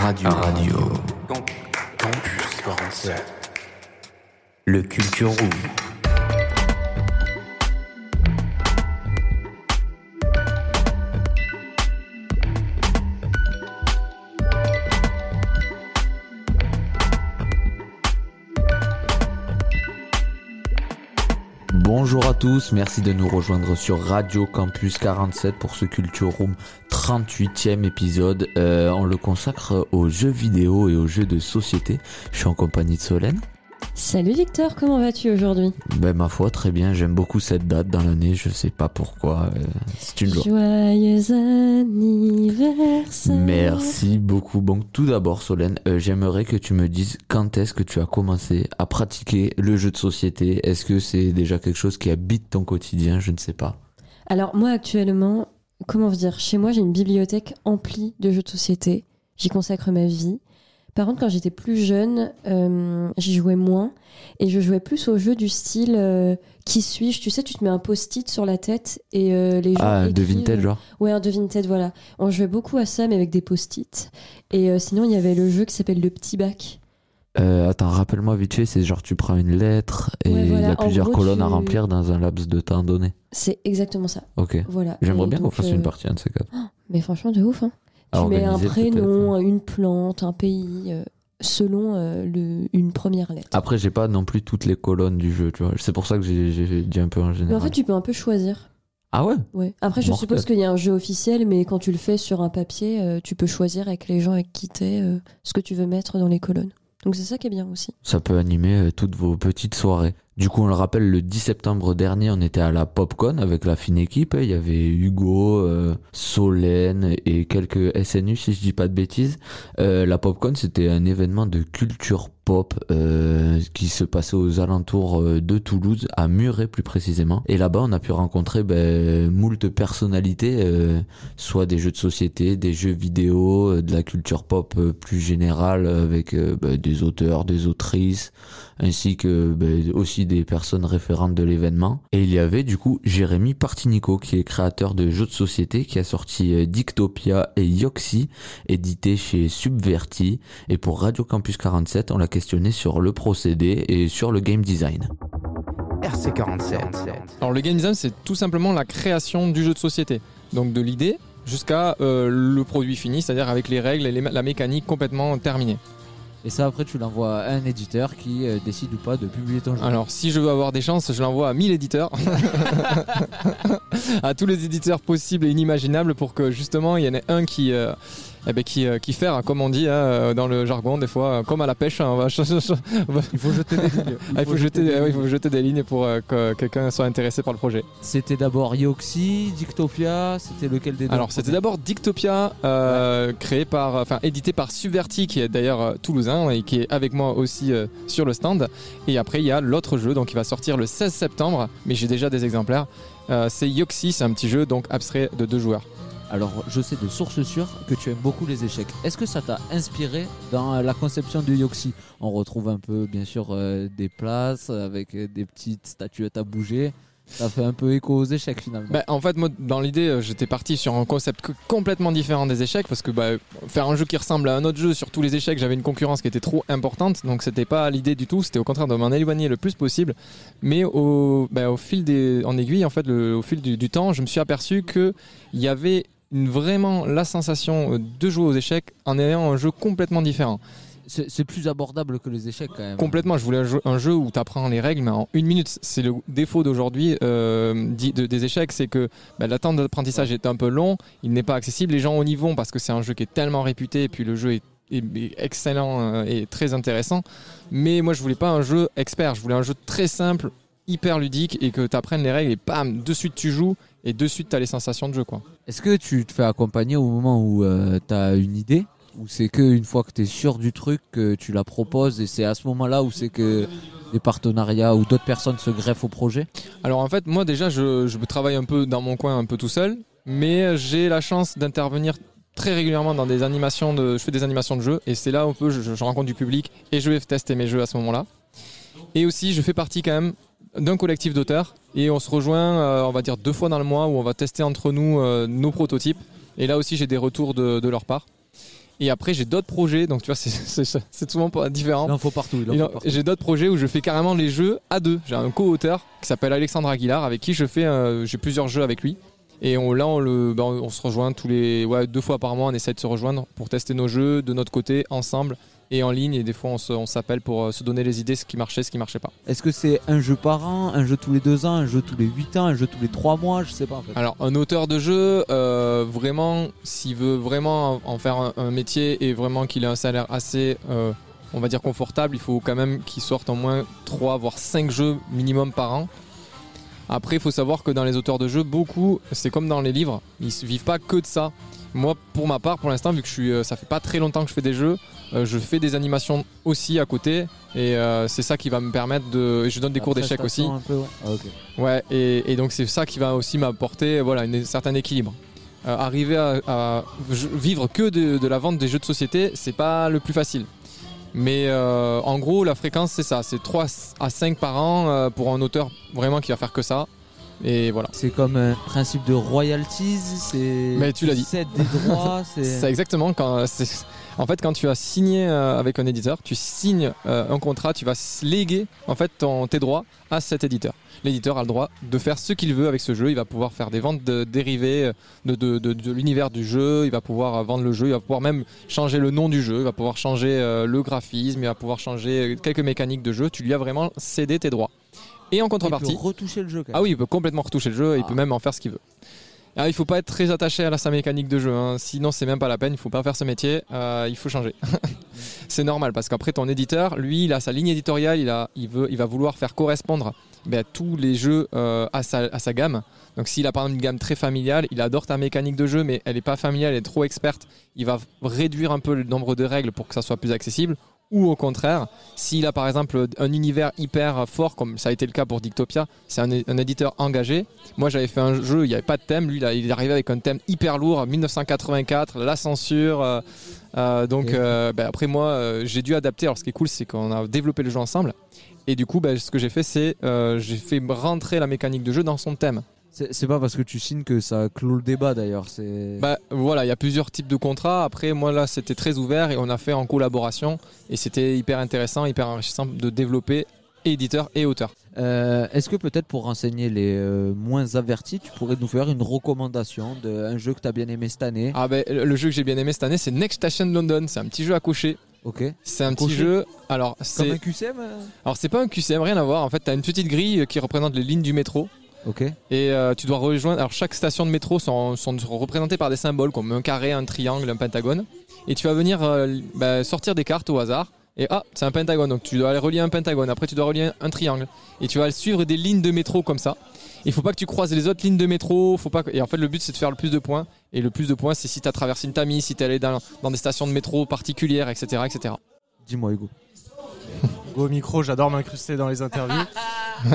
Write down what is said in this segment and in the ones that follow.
Radio. Radio. Campus 47. Le Culture Room. Bonjour à tous, merci de nous rejoindre sur Radio Campus 47 pour ce Culture Room 38e épisode. Euh, on le consacre aux jeux vidéo et aux jeux de société. Je suis en compagnie de Solène. Salut Victor, comment vas-tu aujourd'hui? Ben ma foi, très bien. J'aime beaucoup cette date dans l'année. Je sais pas pourquoi. euh, c'est une joie. Joyeux anniversaire. Merci beaucoup. Bon, tout d'abord, Solène, euh, j'aimerais que tu me dises quand est-ce que tu as commencé à pratiquer le jeu de société? Est-ce que c'est déjà quelque chose qui habite ton quotidien? Je ne sais pas. Alors moi actuellement, comment vous dire, chez moi j'ai une bibliothèque emplie de jeux de société. J'y consacre ma vie. Par contre, quand j'étais plus jeune, euh, j'y jouais moins et je jouais plus aux jeux du style euh, qui suis-je? Tu sais, tu te mets un post-it sur la tête et euh, les gens. Ah, écrivent- genre Ouais, un de Vinted, voilà. On jouait beaucoup à ça, mais avec des post-it. Et sinon, il y avait le jeu qui s'appelle le petit bac. Euh, attends, rappelle-moi vite fait, c'est genre tu prends une lettre et Ouais, il y a plusieurs gros, colonnes à remblir dans un laps de temps donné. C'est exactement ça. Ok. Voilà. J'aimerais bien qu'on fasse euh, une partie un de ces quatre. Mais franchement, de ouf. Hein. À tu mets un prénom, peut-être. une plante, un pays, euh, selon euh, le, une première lettre. Après, j'ai pas non plus toutes les colonnes du jeu, tu vois. C'est pour ça que j'ai dit un peu en Mais général. en fait, tu peux un peu choisir. Ah ouais? Ouais. Après, je Mortel. suppose qu'il y a un jeu officiel, mais quand tu le fais sur un papier, euh, tu peux choisir avec les gens avec qui t'es euh, ce que tu veux mettre dans les colonnes. Donc c'est ça qui est bien aussi. Ça peut animer euh, toutes vos petites soirées. Du coup, on le rappelle, le 10 septembre dernier, on était à la PopCon avec la fine équipe. Il y avait Hugo, euh, Solène et quelques SNU, si je dis pas de bêtises. Euh, la PopCon, c'était un événement de culture pop euh, qui se passait aux alentours de Toulouse, à Muret plus précisément. Et là-bas, on a pu rencontrer ben, moult personnalités, soit des jeux de société, des jeux vidéo, de la culture pop plus générale, avec ben, des auteurs, des autrices, ainsi que ben, aussi des personnes référentes de l'événement. Et il y avait du coup Jérémy Partinico, qui est créateur de jeux de société, qui a sorti euh, Dictopia et Yoxi, édité chez Subverti. Et pour Radio Campus 47, on l'a questionné sur le procédé et sur le game design. RC47. Alors le game design, c'est tout simplement la création du jeu de société. Donc de l'idée jusqu'à euh, le produit fini, c'est-à-dire avec les règles et les- la mécanique complètement terminée. Et ça, après, tu l'envoies à un éditeur qui euh, décide ou pas de publier ton jeu. Alors si je veux avoir des chances, je l'envoie à 1000 éditeurs, à tous les éditeurs possibles et inimaginables pour que justement il y en ait un qui... euh, eh ben, qui, euh, qui faire, hein, comme on dit hein, dans le jargon, des fois, euh, comme à la pêche, hein, on va il faut jeter des lignes. Ah, il faut jeter, il faut jeter des lignes pour euh, que quelqu'un soit intéressé par le projet. C'était d'abord Yoxi, Dictopia, c'était lequel des deux Alors, c'était d'abord Dictopia, euh, créé par, enfin, édité par Subverti, qui est d'ailleurs euh, toulousain et qui est avec moi aussi euh, sur le stand. Et après, il y a l'autre jeu, donc il va sortir le 16 septembre, mais j'ai déjà des exemplaires. Euh, c'est Yoxi, c'est un petit jeu donc abstrait de deux joueurs. Alors, je sais de source sûre que tu aimes beaucoup les échecs. Est-ce que ça t'a inspiré dans euh, la conception du Yoxi? On retrouve un peu, bien sûr, euh, des places avec euh, des petites statuettes à bouger. Ça fait un peu écho aux échecs finalement. Bah, en fait, dans l'idée, j'étais parti sur un concept complètement différent des échecs parce que bah, faire un jeu qui ressemble à un autre jeu sur tous les échecs, j'avais une concurrence qui était trop importante. Donc, c'était pas l'idée du tout. C'était au contraire de m'en éloigner le plus possible. Mais au, bah, fil des, en aiguille, en fait, au fil du, du temps, je me suis aperçu que il y avait vraiment la sensation euh, de jouer aux échecs en ayant un jeu complètement différent. C'est plus abordable que les échecs quand même. Complètement, je voulais un jeu, un jeu où tu apprends les règles, mais en une minute. C'est le défaut d'aujourd'hui euh, des échecs, c'est que bah, temps d'apprentissage est un peu long, il n'est pas accessible. Les gens y vont parce que c'est un jeu qui est tellement réputé, et puis le jeu est, excellent euh, et très intéressant. Mais moi, je voulais pas un jeu expert, je voulais un jeu très simple, hyper ludique, et que tu apprennes les règles, et bam, de suite tu joues, et de suite tu as les sensations de jeu. quoi. Est-ce que tu te fais accompagner au moment où tu as une idée? Ou c'est qu'une fois que tu es sûr du truc que tu la proposes et c'est à ce moment-là où c'est que des partenariats ou d'autres personnes se greffent au projet? Alors en fait, moi déjà, je, je travaille un peu dans mon coin, un peu tout seul, mais j'ai la chance d'intervenir très régulièrement dans des animations de, je fais des animations de jeux et c'est là un peu je, je rencontre du public et je vais tester mes jeux à ce moment-là. Et aussi, je fais partie quand même d'un collectif d'auteurs et on se rejoint, euh, on va dire deux fois dans le mois où on va tester entre nous euh, nos prototypes. Et là aussi, j'ai des retours de, de leur part. Et après, j'ai d'autres projets, donc tu vois, c'est- souvent pas différent. Il en faut partout. J'ai d'autres projets où je fais carrément les jeux à deux. J'ai un co-auteur qui s'appelle Alexandre Aguilar, avec qui je fais, euh, j'ai plusieurs jeux avec lui. Et on, là, on, le, ben, on se rejoint tous les, ouais, deux fois par mois. On essaie de se rejoindre pour tester nos jeux de notre côté, ensemble et en ligne. Et des fois, on s'appelle pour euh, se donner les idées, ce qui marchait, ce qui marchait pas. Est-ce que c'est un jeu par an, un jeu tous les deux ans, un jeu tous les huit ans, un jeu tous les trois mois Je sais pas en fait. Alors, un auteur de jeu, euh, vraiment, s'il veut vraiment en faire un, un métier et vraiment qu'il ait un salaire assez, euh, on va dire, confortable, il faut quand même qu'il sorte au moins 3 voire 5 jeux minimum par an. Après, il faut savoir que dans les auteurs de jeux, beaucoup, c'est comme dans les livres, ils ne vivent pas que de ça. Moi, pour ma part, pour l'instant, vu que je suis, euh, ça fait pas très longtemps que je fais des jeux, euh, je fais des animations aussi à côté, et euh, c'est ça qui va me permettre de. et Je donne des La cours d'échecs aussi. un peu, ouais. Ah. Ouais, et, et donc c'est ça qui va aussi m'apporter voilà, un certain équilibre. Euh, arriver à, vivre que de, de la vente des jeux de société, c'est pas le plus facile. Mais euh, en gros, la fréquence, c'est ça c'est 3 à 5 par an euh, pour un auteur vraiment qui va faire que ça. Et voilà. C'est comme un principe de royalties. C'est. Mais tu l'as dit. cèdes des droits. C'est c'est. exactement quand. c'est- En fait, quand tu as signé euh, avec un éditeur, tu signes euh, un contrat, tu vas léguer en fait ton- tes droits à cet éditeur. L'éditeur a le droit de faire ce qu'il veut avec ce jeu. Il va pouvoir faire des ventes de dérivés euh, de, de- de- l'univers du jeu. Il va pouvoir vendre le jeu. Il va pouvoir même changer le nom du jeu. Il va pouvoir changer le graphisme. Il va pouvoir changer quelques mécaniques de jeu. Tu lui as vraiment cédé tes droits. Et en Il contrepartie, peut retoucher le jeu. Quand même. ah oui, il peut complètement retoucher le jeu, et il Ah. peut même en faire ce qu'il veut. Ah, il faut pas être très attaché à la, sa mécanique de jeu, hein. sinon c'est même pas la peine, il faut pas faire ce métier, euh, il faut changer. c'est normal parce qu'après ton éditeur, lui, il a sa ligne éditoriale, il, a, il, veut, il va vouloir faire correspondre ben, tous les jeux euh, à, sa, à sa gamme. Donc s'il a par exemple une gamme très familiale, il adore ta mécanique de jeu, mais elle est pas familiale, elle est trop experte, il va réduire un peu le nombre de règles pour que ça soit plus accessible. Ou au contraire, s'il a par exemple un univers hyper fort, comme ça a été le cas pour Dictopia, c'est un, un éditeur engagé. Moi j'avais fait un jeu, il n'y avait pas de thème, lui il est arrivé avec un thème hyper lourd, 1984, la censure. euh, euh, donc euh, ben, après moi j'ai dû adapter. Alors ce qui est cool c'est qu'on a développé le jeu ensemble. Et du coup ben, ce que j'ai fait c'est j'ai fait rentrer la mécanique de jeu dans son thème. C'est pas parce que tu signes que ça clôt le débat d'ailleurs. Bah voilà, il y a plusieurs types de contrats. Après, moi là, c'était très ouvert et on a fait en collaboration et c'était hyper intéressant, hyper enrichissant de développer éditeur et auteur. Euh, Est-ce que peut-être pour renseigner les euh, moins avertis, tu pourrais nous faire une recommandation d'un jeu que tu as bien aimé cette année? Ah ben le le jeu que j'ai bien aimé cette année, c'est Next Station London. C'est un petit jeu à cocher. Ok. C'est un petit jeu. Alors Comme c'est un QCM euh? Alors c'est pas un QCM, rien à voir. En fait, t'as une petite grille qui représente les lignes du métro. Ok. Et euh, tu dois rejoindre. Alors, chaque station de métro sont, sont représentées par des symboles comme un carré, un triangle, un pentagone. Et tu vas venir euh, bah, sortir des cartes au hasard. Et ah, c'est un pentagone. Donc, tu dois aller relier un pentagone. Après, tu dois relier un triangle. Et tu vas suivre des lignes de métro comme ça. Il faut pas que tu croises les autres lignes de métro. Faut pas Et en fait, le but, c'est de faire le plus de points. Et le plus de points, c'est si tu as traversé une tamise, si tu es allé dans, dans des stations de métro particulières, etc. etc. Dis-moi Hugo. Go au micro, j'adore m'incruster dans les interviews.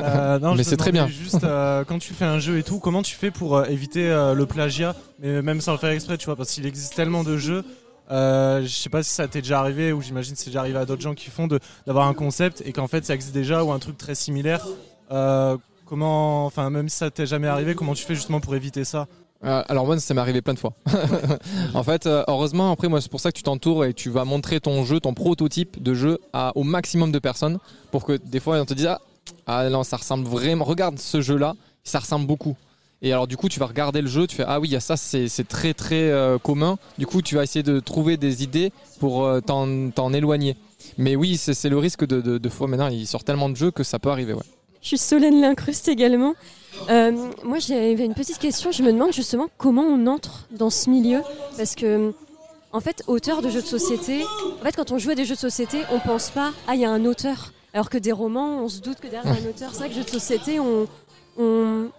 Euh, non, Mais c'est très bien. Juste euh, quand tu fais un jeu et tout, comment tu fais pour euh, éviter euh, le plagiat, mais même sans le faire exprès, tu vois, parce qu'il existe tellement de jeux. Euh, je sais pas si ça t'est déjà arrivé ou j'imagine que c'est déjà arrivé à d'autres gens qui font de- d'avoir un concept et qu'en fait ça existe déjà ou un truc très similaire. Euh, comment, enfin même si ça t'est jamais arrivé, comment tu fais justement pour éviter ça? Euh, alors moi ça m'est arrivé plein de fois. en fait, euh, heureusement après moi c'est pour ça que tu t'entoures et tu vas montrer ton jeu, ton prototype de jeu à, au maximum de personnes pour que des fois on te dise ah, ah non ça ressemble vraiment, regarde ce jeu là, ça ressemble beaucoup. Et alors du coup tu vas regarder le jeu, tu fais ah oui il y a ça c'est très très euh, commun. Du coup tu vas essayer de trouver des idées pour t'en éloigner. Mais oui c'est c'est le risque de, de, de fois maintenant il sort tellement de jeux que ça peut arriver ouais. Je suis Solène Lincruste également. Euh, moi, j'avais une petite question. Je me demande justement comment on entre dans ce milieu. Parce que, en fait, auteur de jeux de société, en fait, quand on joue à des jeux de société, on pense pas, ah, il y a un auteur. Alors que des romans, on se doute que derrière un auteur. C'est vrai que jeux de société, on, on,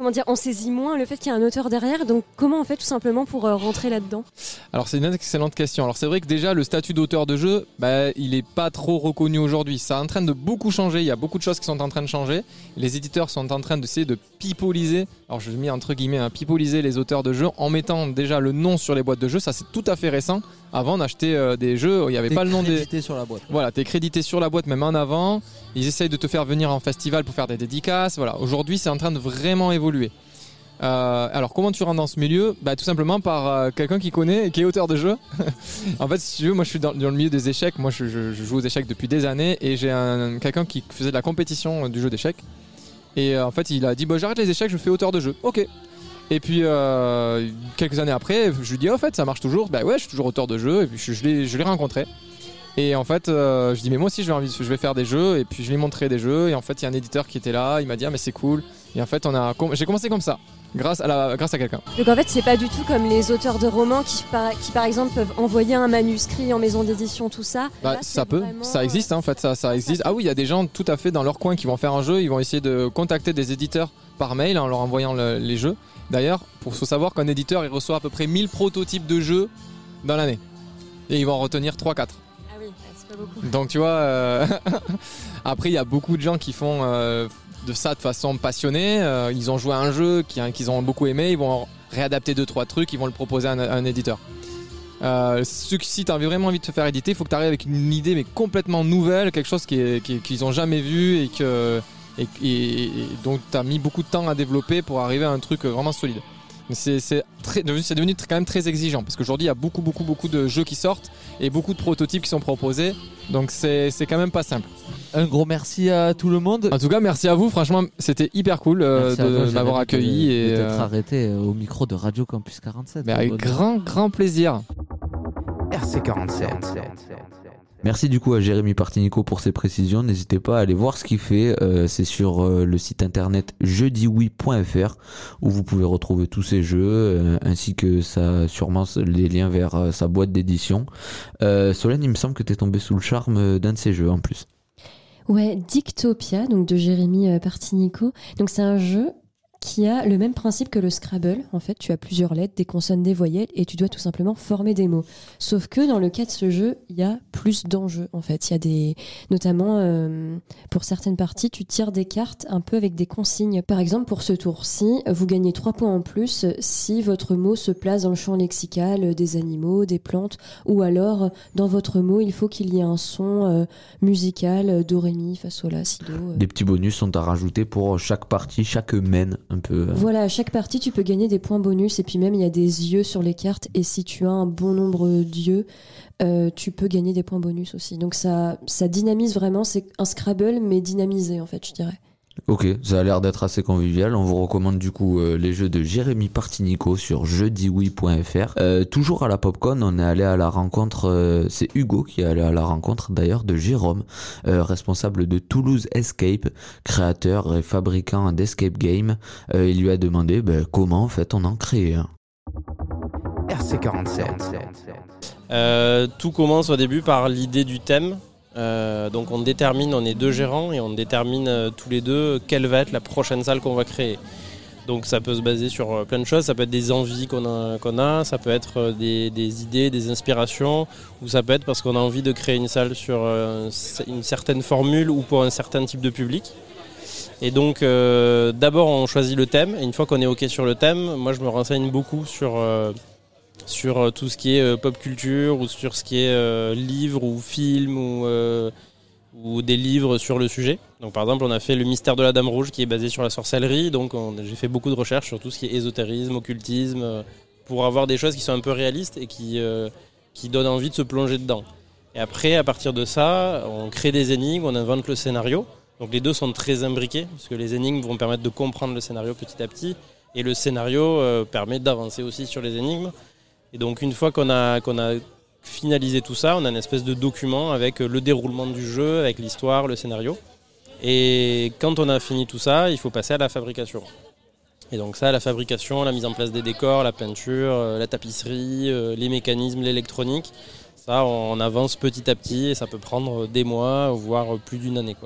comment dire, on saisit moins le fait qu'il y a un auteur derrière. Donc, comment on fait tout simplement pour euh, rentrer là-dedans? Alors c'est une excellente question. Alors c'est vrai que déjà le statut d'auteur de jeu, bah, il est pas trop reconnu aujourd'hui. Ça est en train de beaucoup changer. Il y a beaucoup de choses qui sont en train de changer. Les éditeurs sont en train d'essayer de pipoliser. Alors je mets entre guillemets un pipoliser les auteurs de jeux en mettant déjà le nom sur les boîtes de jeux. Ça c'est tout à fait récent. Avant d'acheter euh, des jeux, il n'y avait pas le nom des. crédité sur la boîte. Voilà, t'es crédité sur la boîte même en avant. Ils essayent de te faire venir en festival pour faire des dédicaces. Voilà, aujourd'hui c'est en train de vraiment évoluer. Euh, alors comment tu rentres dans ce milieu? Bah, Tout simplement par euh, quelqu'un qui connaît et qui est auteur de jeu. en fait, si tu veux, moi je suis dans, dans le milieu des échecs. Moi je, je- je joue aux échecs depuis des années et j'ai un, quelqu'un qui faisait de la compétition euh, du jeu d'échecs. Et euh, en fait, il a dit bah, j'arrête les échecs, je fais auteur de jeu. Ok. Et puis euh, quelques années après, je lui dis oh, en fait ça marche toujours. Bah ouais, je suis toujours auteur de jeu. Et puis je, l'ai rencontré. Et en fait, euh, je dis mais moi aussi je vais, je vais faire des jeux. Et puis je lui ai montré des jeux. Et en fait, il y a un éditeur qui était là. Il m'a dit ah mais c'est cool. Et en fait, on a, j'ai commencé comme ça, grâce à la, grâce à quelqu'un. Donc en fait, c'est pas du tout comme les auteurs de romans qui par, qui, par exemple peuvent envoyer un manuscrit en maison d'édition, tout ça. Bah, Là, ça peut, vraiment, ça existe hein, en fait, ça, ça existe. Ah oui, il y a des gens tout à fait dans leur coin qui vont faire un jeu, ils vont essayer de contacter des éditeurs par mail en leur envoyant le- les jeux. D'ailleurs, pour faut savoir qu'un éditeur il reçoit à peu près 1000 prototypes de jeux dans l'année. Et ils vont en retenir 3-4. Ah oui, c'est pas beaucoup. Donc tu vois, euh, après il y a beaucoup de gens qui font euh, de ça de façon passionnée. Euh, ils ont joué à un jeu hein, qu'ils ont beaucoup aimé, ils vont réadapter deux trois trucs, ils vont le proposer à un, éditeur. Euh, si tu as vraiment envie de te faire éditer, il faut que tu arrives avec une idée mais complètement nouvelle, quelque chose qui est- qui- qu'ils ont jamais vu et que et, tu as mis beaucoup de temps à développer pour arriver à un truc vraiment solide. C'est devenu, devenu quand même très exigeant parce qu'aujourd'hui il y a beaucoup beaucoup beaucoup de jeux qui sortent et beaucoup de prototypes qui sont proposés. Donc c'est c'est quand même pas simple. Un gros merci à tout le monde. En tout cas, merci à vous. Franchement, c'était hyper cool euh, de m'avoir accueilli de et t'être euh, arrêté au micro de Radio Campus 47. mais avec grand grand plaisir. RC47. Merci du coup à Jérémy Partinico pour ses précisions. N'hésitez pas à aller voir ce qu'il fait. Euh, c'est sur euh, le site internet jeudiwoui.fr où vous pouvez retrouver tous ses jeux euh, ainsi que ça, sûrement les liens vers sa boîte d'édition. Solène, il me semble que tu es tombé sous le charme d'un de ses jeux en plus. Ouais, Dictopia, donc de Jérémy Partinico. Donc c'est un jeu qui a le même principe que le Scrabble. En fait, tu as plusieurs lettres, des consonnes, des voyelles, et tu dois tout simplement former des mots. Sauf que dans le cas de ce jeu, il y a plus d'enjeux. En fait, il y a des, notamment euh, pour certaines parties, tu tires des cartes un peu avec des consignes. Par exemple, pour ce tour-ci, vous gagnez trois points en plus si votre mot se place dans le champ lexical des animaux, des plantes, ou alors dans votre mot, il faut qu'il y ait un son euh, musical, euh, do, ré, mi, fa, sol, la, si, do. euh. Des petits bonus sont à rajouter pour chaque partie, chaque mène euh. Voilà, à chaque partie, tu peux gagner des points bonus et puis même il y a des yeux sur les cartes et si tu as un bon nombre d'yeux, euh, tu peux gagner des points bonus aussi. Donc ça, ça dynamise vraiment, c'est un Scrabble mais dynamisé en fait, je dirais. Ok, ça a l'air d'être assez convivial. On vous recommande du coup euh, les jeux de Jérémy Partinico sur jeudiwoui.fr. Euh, toujours à la Popcorn, on est allé à la rencontre, euh, c'est Hugo qui est allé à la rencontre d'ailleurs de Jérôme, euh, responsable de Toulouse Escape, créateur et fabricant d'escape game. Euh, il lui a demandé ben, comment en fait on en crée un. RC47. Euh, tout commence au début par l'idée du thème. Euh, donc on détermine, on est deux gérants et on détermine euh, tous les deux quelle va être la prochaine salle qu'on va créer. Donc ça peut se baser sur euh, plein de choses, ça peut être des envies qu'on a, ça peut être des, idées, des inspirations, ou ça peut être parce qu'on a envie de créer une salle sur une certaine formule ou pour un certain type de public. Et donc d'abord on choisit le thème, et une fois qu'on est OK sur le thème, moi je me renseigne beaucoup sur... sur euh, tout ce qui est euh, pop culture ou sur ce qui est euh, livre ou film ou, des livres sur le sujet. Par exemple, on a fait Le mystère de la Dame Rouge qui est basé sur la sorcellerie. Donc on- j'ai fait beaucoup de recherches sur tout ce qui est ésotérisme, occultisme, pour avoir des choses qui sont un peu réalistes et qui, donnent envie de se plonger dedans. Et après, à partir de ça, on crée des énigmes, on invente le scénario. Donc les deux sont très imbriqués, parce que les énigmes vont permettre de comprendre le scénario petit à petit, et le scénario permet d'avancer aussi sur les énigmes. Et donc une fois qu'on a, finalisé tout ça, on a une espèce de document avec le déroulement du jeu, avec l'histoire, le scénario. Et quand on a fini tout ça, il faut passer à la fabrication. Et donc ça, la fabrication, la mise en place des décors, la peinture, euh, la tapisserie, euh, les mécanismes, l'électronique, ça on avance petit à petit et ça peut prendre des mois, voire plus d'une année.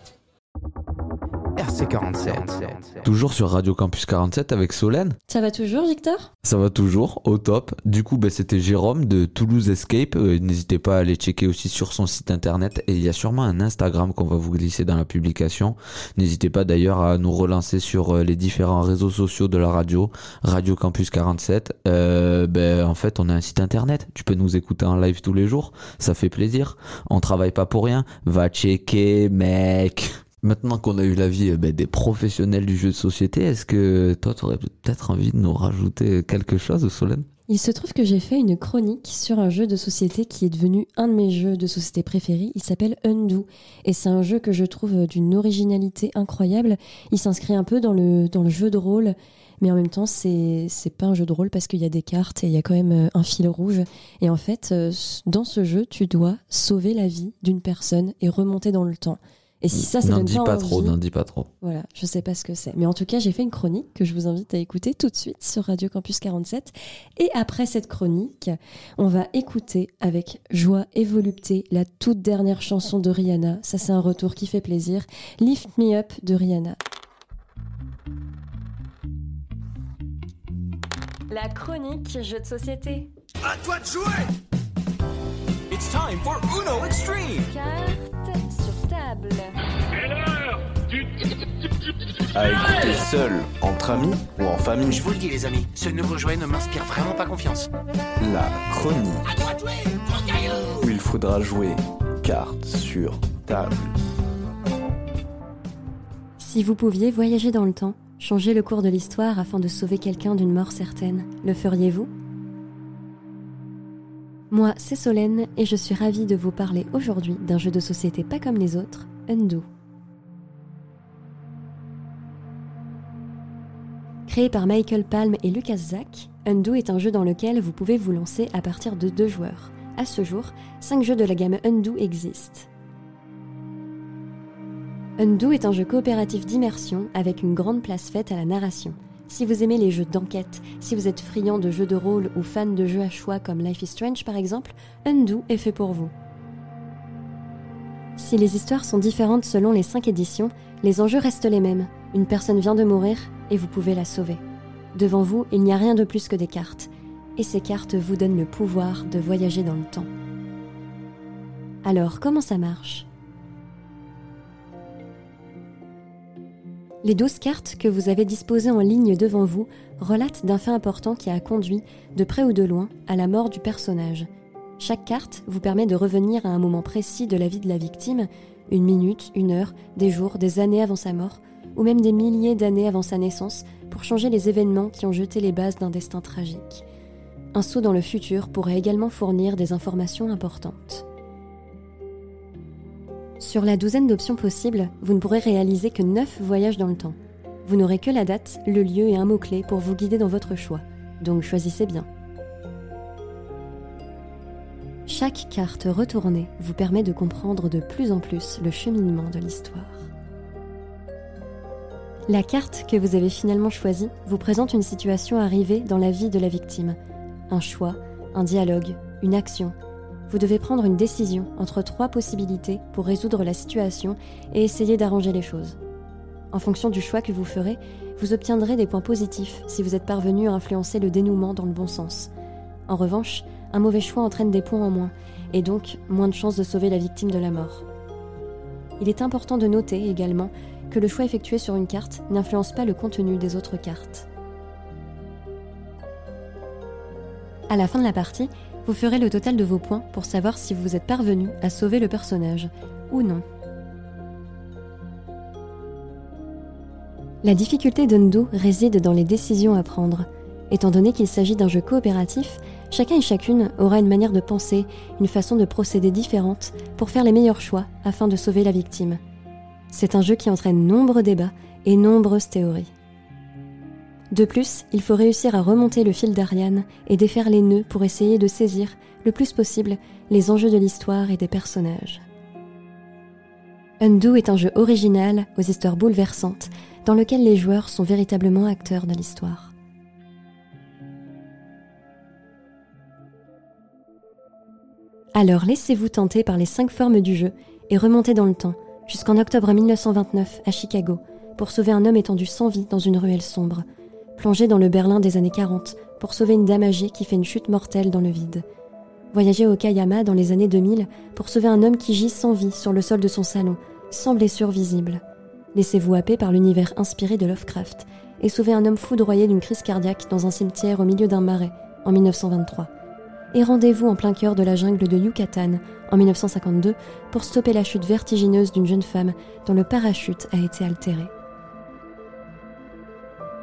RC47. Toujours sur Radio Campus 47 avec Solène. Ça va toujours, Victor? Ça va toujours, au top. Du coup, ben, c'était Jérôme de Toulouse Escape. Euh, N'hésitez pas à aller checker aussi sur son site internet. Et il y a sûrement un Instagram qu'on va vous glisser dans la publication. N'hésitez pas d'ailleurs à nous relancer sur euh, les différents réseaux sociaux de la radio, Radio Campus 47. Euh, ben, en fait, on a un site internet. Tu peux nous écouter en live tous les jours. Ça fait plaisir. On travaille pas pour rien. Va checker, mec. Maintenant qu'on a eu l'avis euh, ben, des professionnels du jeu de société, est-ce que toi, tu aurais peut-être envie de nous rajouter quelque chose, Solène? Il se trouve que j'ai fait une chronique sur un jeu de société qui est devenu un de mes jeux de société préférés. Il s'appelle Undo. Et c'est un jeu que je trouve d'une originalité incroyable. Il s'inscrit un peu dans le, jeu de rôle. Mais en même temps, c'est pas un jeu de rôle parce qu'il y a des cartes et il y a quand même euh, un fil rouge. Et en fait, euh, dans ce jeu, tu dois sauver la vie d'une personne et remonter dans le temps. Et si ça, ça N'en donne dis pas trop, n'en dis pas trop. Voilà, je sais pas ce que c'est. Mais en tout cas, j'ai fait une chronique que je vous invite à écouter tout de suite sur Radio Campus 47. Et après cette chronique, on va écouter avec joie et volupté la toute dernière chanson de Rihanna. Ça, c'est un retour qui fait plaisir. Lift Me Up de Rihanna. La chronique jeu de société. À toi de jouer It's time for Uno Extreme table. À écouter seul, entre amis ou en famille, Je vous le dis les amis, ce nouveau jouet ne m'inspire vraiment pas confiance. la chronique. Où il faudra jouer carte sur table. Si vous pouviez voyager dans le temps, changer le cours de l'histoire afin de sauver quelqu'un d'une mort certaine, le feriez-vous? Moi, c'est Solène et je suis ravie de vous parler aujourd'hui d'un jeu de société pas comme les autres, Undo. Créé par Michael Palm et Lucas Zack, Undo est un jeu dans lequel vous pouvez vous lancer à partir de deux joueurs. À ce jour, cinq jeux de la gamme Undo existent. Undo est un jeu coopératif d'immersion avec une grande place faite à la narration. Si vous aimez les jeux d'enquête, si vous êtes friand de jeux de rôle ou fan de jeux à choix comme Life is Strange par exemple, Undo est fait pour vous. Si les histoires sont différentes selon les 5 éditions, les enjeux restent les mêmes. Une personne vient de mourir et vous pouvez la sauver. Devant vous, il n'y a rien de plus que des cartes. Et ces cartes vous donnent le pouvoir de voyager dans le temps. Alors, comment ça marche? Les 12 cartes que vous avez disposées en ligne devant vous relatent d'un fait important qui a conduit, de près ou de loin, à la mort du personnage. Chaque carte vous permet de revenir à un moment précis de la vie de la victime, une minute, une heure, des jours, des années avant sa mort, ou même des milliers d'années avant sa naissance, pour changer les événements qui ont jeté les bases d'un destin tragique. Un saut dans le futur pourrait également fournir des informations importantes. Sur la douzaine d'options possibles, vous ne pourrez réaliser que 9 voyages dans le temps. Vous n'aurez que la date, le lieu et un mot-clé pour vous guider dans votre choix. Donc choisissez bien. Chaque carte retournée vous permet de comprendre de plus en plus le cheminement de l'histoire. La carte que vous avez finalement choisie vous présente une situation arrivée dans la vie de la victime. Un choix, un dialogue, une action, vous devez prendre une décision entre trois possibilités pour résoudre la situation et essayer d'arranger les choses. En fonction du choix que vous ferez, vous obtiendrez des points positifs si vous êtes parvenu à influencer le dénouement dans le bon sens. En revanche, un mauvais choix entraîne des points en moins, et donc moins de chances de sauver la victime de la mort. Il est important de noter également que le choix effectué sur une carte n'influence pas le contenu des autres cartes. À la fin de la partie, vous ferez le total de vos points pour savoir si vous êtes parvenu à sauver le personnage ou non. La difficulté d'Undo réside dans les décisions à prendre. Étant donné qu'il s'agit d'un jeu coopératif, chacun et chacune aura une manière de penser, une façon de procéder différente pour faire les meilleurs choix afin de sauver la victime. C'est un jeu qui entraîne nombreux débats et nombreuses théories. De plus, il faut réussir à remonter le fil d'Ariane et défaire les nœuds pour essayer de saisir, le plus possible, les enjeux de l'histoire et des personnages. Undo est un jeu original, aux histoires bouleversantes, dans lequel les joueurs sont véritablement acteurs de l'histoire. Alors laissez-vous tenter par les cinq formes du jeu et remontez dans le temps, jusqu'en octobre 1929 à Chicago, pour sauver un homme étendu sans vie dans une ruelle sombre, Plongez dans le Berlin des années 40 pour sauver une dame âgée qui fait une chute mortelle dans le vide. Voyagez au Kayama dans les années 2000 pour sauver un homme qui gît sans vie sur le sol de son salon, sans blessure visible. Laissez-vous happer par l'univers inspiré de Lovecraft et sauver un homme foudroyé d'une crise cardiaque dans un cimetière au milieu d'un marais en 1923. et rendez-vous en plein cœur de la jungle de Yucatan en 1952 pour stopper la chute vertigineuse d'une jeune femme dont le parachute a été altéré.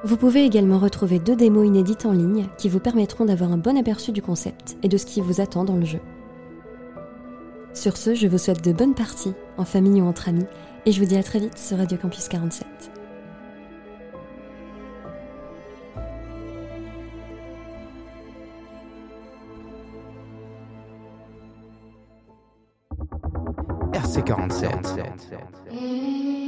Vous pouvez également retrouver deux démos inédites en ligne qui vous permettront d'avoir un bon aperçu du concept et de ce qui vous attend dans le jeu. Sur ce, je vous souhaite de bonnes parties, en famille ou entre amis, et je vous dis à très vite sur Radio Campus 47. RC47.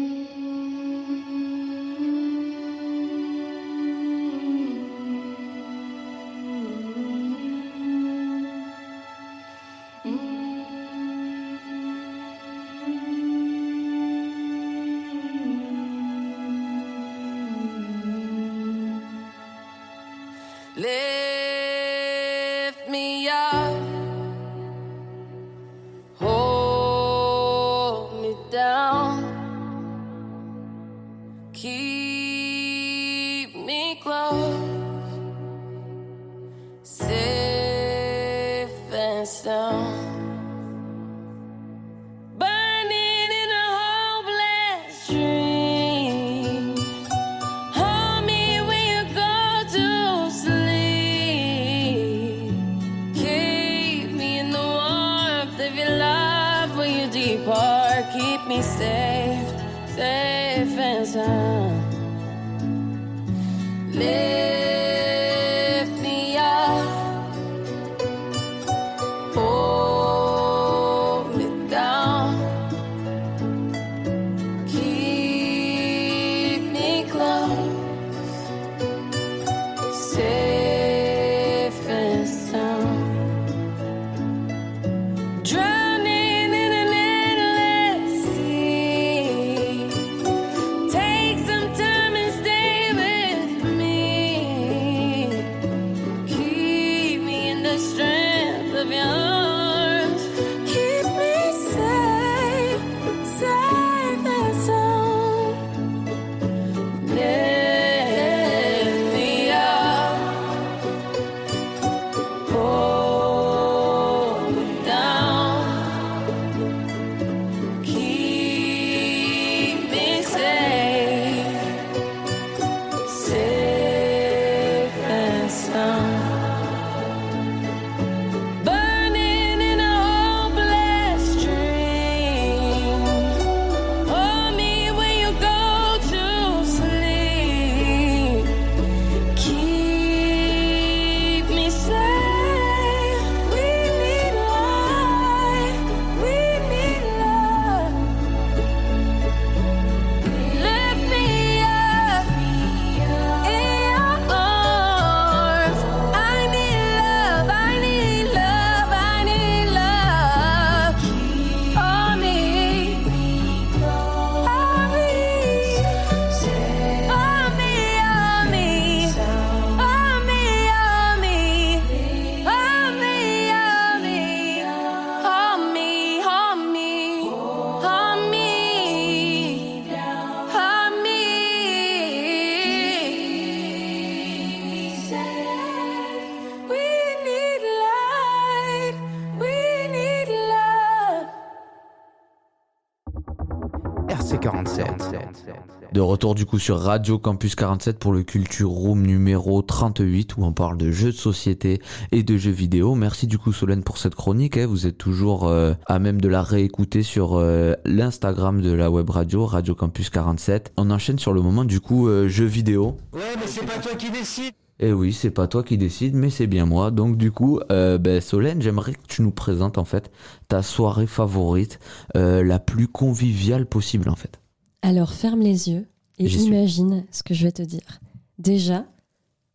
De retour du coup sur Radio Campus 47 pour le Culture Room numéro 38 où on parle de jeux de société et de jeux vidéo. Merci du coup Solène pour cette chronique. hein. Vous êtes toujours euh, à même de la réécouter sur euh, l'Instagram de la web radio, Radio Campus 47. On enchaîne sur le moment du coup euh, jeux vidéo. Ouais, mais c'est pas toi qui décide. Et oui, c'est pas toi qui décide, mais c'est bien moi. Donc du coup, euh, ben, Solène, j'aimerais que tu nous présentes en fait ta soirée favorite, euh, la plus conviviale possible en fait. Alors ferme les yeux et suis. imagine ce que je vais te dire. Déjà,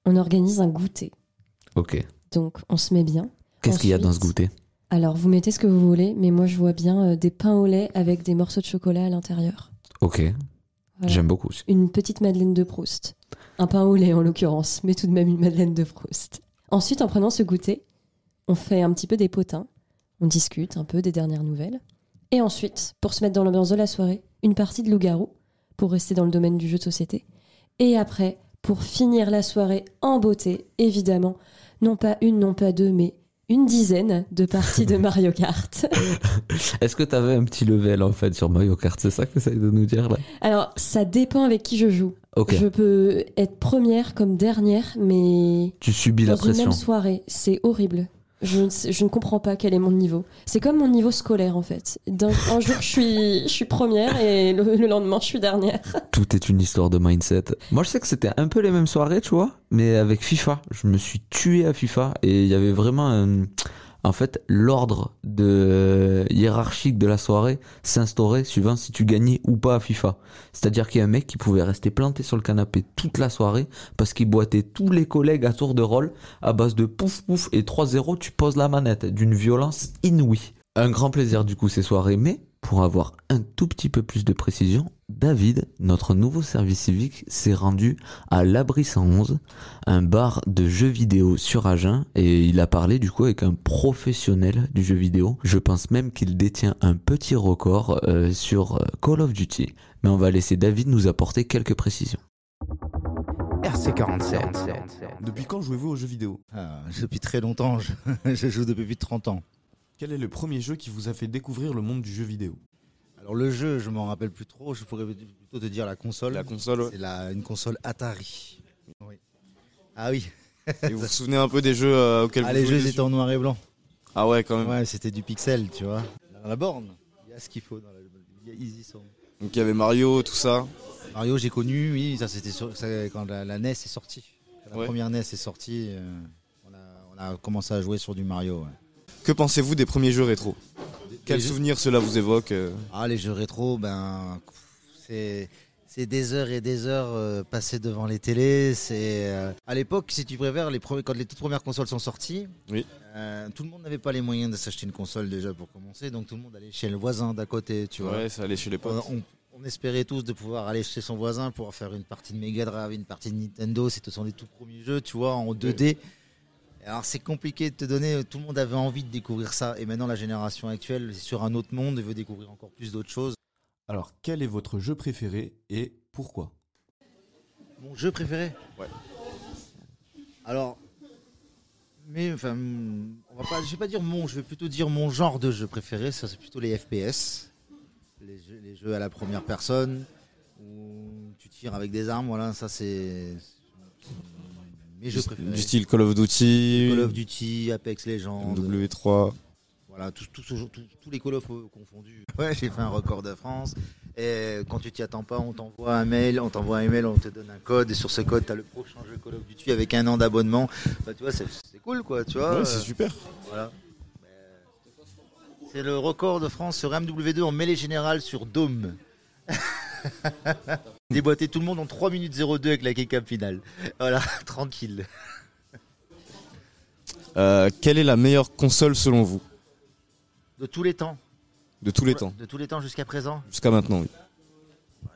on organise un goûter. Ok. Donc on se met bien. Qu'est-ce qu'il y a dans ce goûter? Alors vous mettez ce que vous voulez, mais moi je vois bien euh, des pains au lait avec des morceaux de chocolat à l'intérieur. Ok. Voilà. J'aime beaucoup. Une petite madeleine de Proust. Un pain au lait en l'occurrence, mais tout de même une madeleine de Proust. Ensuite, en prenant ce goûter, on fait un petit peu des potins. On discute un peu des dernières nouvelles. Et ensuite, pour se mettre dans l'ambiance de la soirée, une partie de loup-garou, pour rester dans le domaine du jeu de société. Et après, pour finir la soirée en beauté, évidemment, non pas une, non pas deux, mais une dizaine de parties de Mario Kart. Est-ce que t'avais un petit level en fait sur Mario Kart? C'est ça que ça de nous dire là? Alors, ça dépend avec qui je joue. Ok. Je peux être première comme dernière, mais Tu subis dans la une pression. même soirée, c'est horrible. Je ne, comprends pas quel est mon niveau. C'est comme mon niveau scolaire en fait. Un jour je suis, je suis première et le, le lendemain je suis dernière. Tout est une histoire de mindset. Moi, je sais que c'était un peu les mêmes soirées, tu vois, mais avec FIFA. Je me suis tué à FIFA et il y avait vraiment un- En fait, l'ordre de hiérarchique de la soirée s'instaurait suivant si tu gagnais ou pas à FIFA. C'est-à-dire qu'il y a un mec qui pouvait rester planté sur le canapé toute la soirée parce qu'il boitait tous les collègues à tour de rôle à base de pouf pouf et 3-0, tu poses la manette d'une violence inouïe. Un grand plaisir du coup ces soirées, mais pour avoir un tout petit peu plus de précision, David, notre nouveau service civique, s'est rendu à l'Abri 111, un bar de jeux vidéo sur Agen, et il a parlé du coup avec un professionnel du jeu vidéo. Je pense même qu'il détient un petit record euh, sur euh, Call of Duty. Mais on va laisser David nous apporter quelques précisions. RC47. Depuis quand jouez-vous aux jeux vidéo? Ah, Depuis très longtemps, je, je joue depuis plus de 30 ans. Quel est le premier jeu qui vous a fait découvrir le monde du jeu vidéo? Alors le jeu, je m'en rappelle plus trop, je pourrais plutôt te dire la console. La console, ouais. C'est la- une console Atari. Oui. Ah oui. Et vous vous souvenez un peu des jeux euh, auxquels Ah, vous les jeux étaient en noir et blanc. Ah ouais, quand même. Ouais, c'était du pixel, tu vois. Dans la borne, il y a ce qu'il faut dans la il y a Easy Song. Donc il y avait Mario, tout ça. Mario, j'ai connu, oui, ça c'était sur- quand la, la NES est sortie. Quand la Ouais. première NES est sortie, euh, on, a, on a commencé à jouer sur du Mario. ouais. Que pensez-vous des premiers jeux rétro? Quel souvenir cela vous évoque euh Ah, les jeux rétro, ben, c'est c'est des heures et des heures euh, passées devant les télés. C'est euh, à l'époque, si tu préfères, les premiers, quand les toutes premières consoles sont sorties, Oui. euh, tout le monde n'avait pas les moyens de s'acheter une console déjà pour commencer, donc tout le monde allait chez le voisin d'à côté, tu vois. Ouais, ça allait chez les potes. On, on- on espérait tous de pouvoir aller chez son voisin pour faire une partie de Mega Drive, une partie de Nintendo. C'était sont les tout premiers jeux, tu vois, en 2D. Alors c'est compliqué de te donner. Tout le monde avait envie de découvrir ça, et maintenant la génération actuelle est sur un autre monde et veut découvrir encore plus d'autres choses. Alors, quel est votre jeu préféré et pourquoi? Mon jeu préféré? Ouais. Alors, mais enfin, on va pas, je vais pas dire mon, je vais plutôt dire mon genre de jeu préféré. Ça, c'est plutôt les FPS, les jeux, les jeux à la première personne où tu tires avec des armes. Voilà, ça c'est Du- style Call of Duty, Call of Duty, Apex Legends, W3. voilà, tous, les Call of euh, confondus. Ouais, j'ai fait un record de France. Et quand tu t'y attends pas, on t'envoie un mail, on t'envoie un mail, on te donne un code, et sur ce code, tu as le prochain jeu Call of Duty avec un an d'abonnement. Bah, tu vois, c'est cool, quoi, tu vois. Ouais, c'est euh, super. Voilà. C'est le record de France sur MW2 en mêlée générale sur Dome. Déboîter tout le monde en 3 minutes 02 avec la kick-up finale. Voilà, tranquille. Euh, quelle est la meilleure console selon vous? De tous les temps. De tous les temps De tous les temps jusqu'à présent. Jusqu'à maintenant, oui.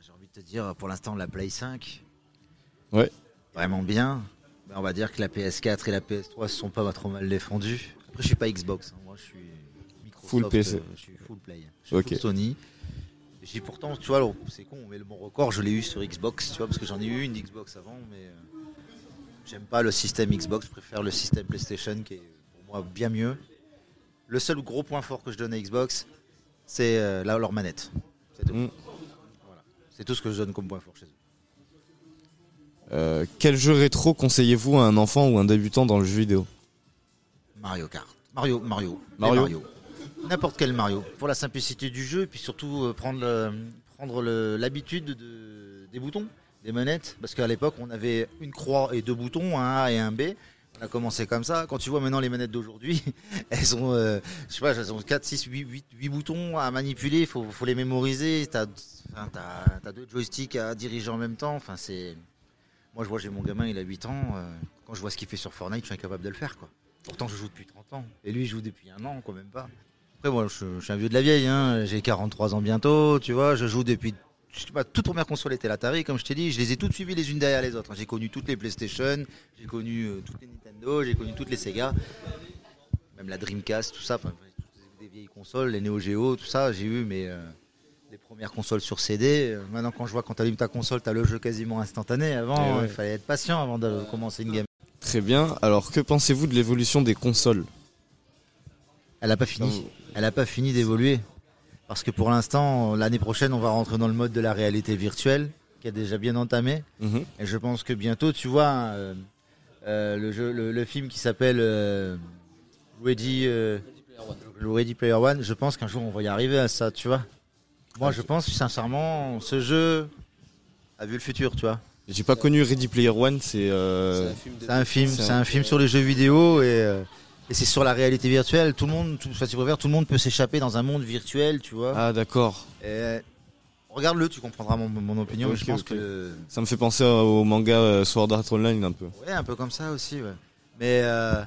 J'ai envie de te dire, pour l'instant, la Play 5. Ouais. Vraiment bien. Mais on va dire que la PS4 et la PS3 se sont pas trop mal défendues. Après, je suis pas Xbox. hein. Moi, je suis Microsoft. Full PC. euh, je suis full play. Je suis Ok. full Sony. J'ai pourtant, tu vois, c'est con, mais le- mon record, je l'ai eu sur Xbox, tu vois, parce que j'en ai eu une Xbox avant, mais euh, j'aime pas le système Xbox, je préfère le système PlayStation qui est pour moi bien mieux. Le seul gros point fort que je donne à Xbox, c'est euh, là, leur manette. C'est tout. Mm. Voilà. C'est tout ce que je donne comme point fort chez eux. Euh, quel jeu rétro conseillez-vous à un enfant ou un débutant dans le jeu vidéo? Mario Kart. Mario, Mario. Mario. N'importe quel Mario. Pour la simplicité du jeu, et puis surtout euh, prendre, le- l'habitude de, des boutons, des manettes. Parce qu'à l'époque, on avait une croix et deux boutons, un A et un B. On a commencé comme ça. Quand tu vois maintenant les manettes d'aujourd'hui, elles ont, euh, je sais pas, elles ont 4, 6, 8, 8, 8 boutons à manipuler. Il faut, les mémoriser. Tu as, deux joysticks à diriger en même temps. Moi, je vois, j'ai mon gamin, il a 8 ans. euh, quand je vois ce qu'il fait sur Fortnite, je suis incapable de le faire. Pourtant, je joue depuis 30 ans. Et lui, il joue depuis un an, quand même pas. Après, moi, je, je suis un vieux de la vieille. Hein. J'ai 43 ans bientôt, tu vois. Je joue depuis. je sais pas, toute première console était l'Atari, comme je t'ai dit. Je les ai toutes suivies les unes derrière les autres. J'ai connu toutes les PlayStation, j'ai connu euh, toutes les Nintendo, j'ai connu toutes les Sega. Même la Dreamcast, tout ça. Enfin, toutes des vieilles consoles, les Neo Geo, tout ça. J'ai eu mes. euh, les premières consoles sur CD. Maintenant, quand je vois quand tu allumes ta console, tu as le jeu quasiment instantané. Avant, Eh ouais. il fallait être patient avant de commencer une game. Très bien. Alors, que pensez-vous de l'évolution des consoles? Elle n'a pas fini. Elle n'a pas fini d'évoluer. Parce que pour l'instant, l'année prochaine, on va rentrer dans le mode de la réalité virtuelle, qui est déjà bien entamé. Mhm. Et je pense que bientôt, tu vois, euh, euh, le, jeu, le, le film qui s'appelle euh, Ready, Player One, je pense qu'un jour, on va y arriver à ça, tu vois. Moi, je pense sincèrement, ce jeu a vu le futur, tu vois. J'ai pas connu Ready Player One, c'est. C'est un film, c'est un film sur les jeux vidéo et, et c'est sur la réalité virtuelle. Tout le monde, tout, enfin, si tout le monde peut s'échapper dans un monde virtuel, tu vois. Ah d'accord. Et, Regarde-le, tu comprendras mon, mon opinion. mais je pense que Ça me fait penser au manga euh, Sword Art Online un peu. ouais, un peu comme ça aussi. Ouais. Mais euh,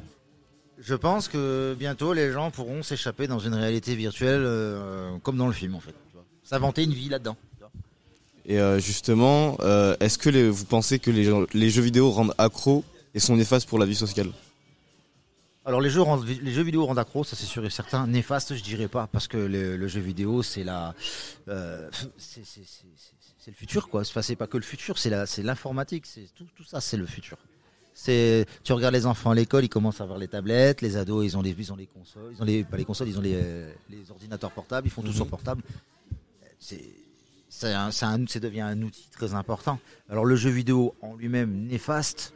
je pense que bientôt les gens pourront s'échapper dans une réalité virtuelle euh, comme dans le film en fait. S'inventer une vie là-dedans. Et euh, justement, est-ce que les- vous pensez que les, gens- les jeux vidéo rendent accro et sont néfastes pour la vie sociale? Alors les jeux, les jeux vidéo rendent accro, ça c'est sûr et certain. Néfaste, je dirais pas, parce que le, le jeu vidéo, c'est la, euh, c'est le futur quoi. Enfin, c'est pas que le futur, c'est la, c'est l'informatique, c'est tout, tout ça, c'est le futur. C'est, tu regardes les enfants à l'école, ils commencent à avoir les tablettes, les ados, ils ont les, ils ont les consoles, ils ont les, pas les consoles, ils ont les, euh, les ordinateurs portables, ils font tout sur portable. C'est, c'est un, c'est un- ça devient un outil très important. Alors le jeu vidéo en lui-même néfaste,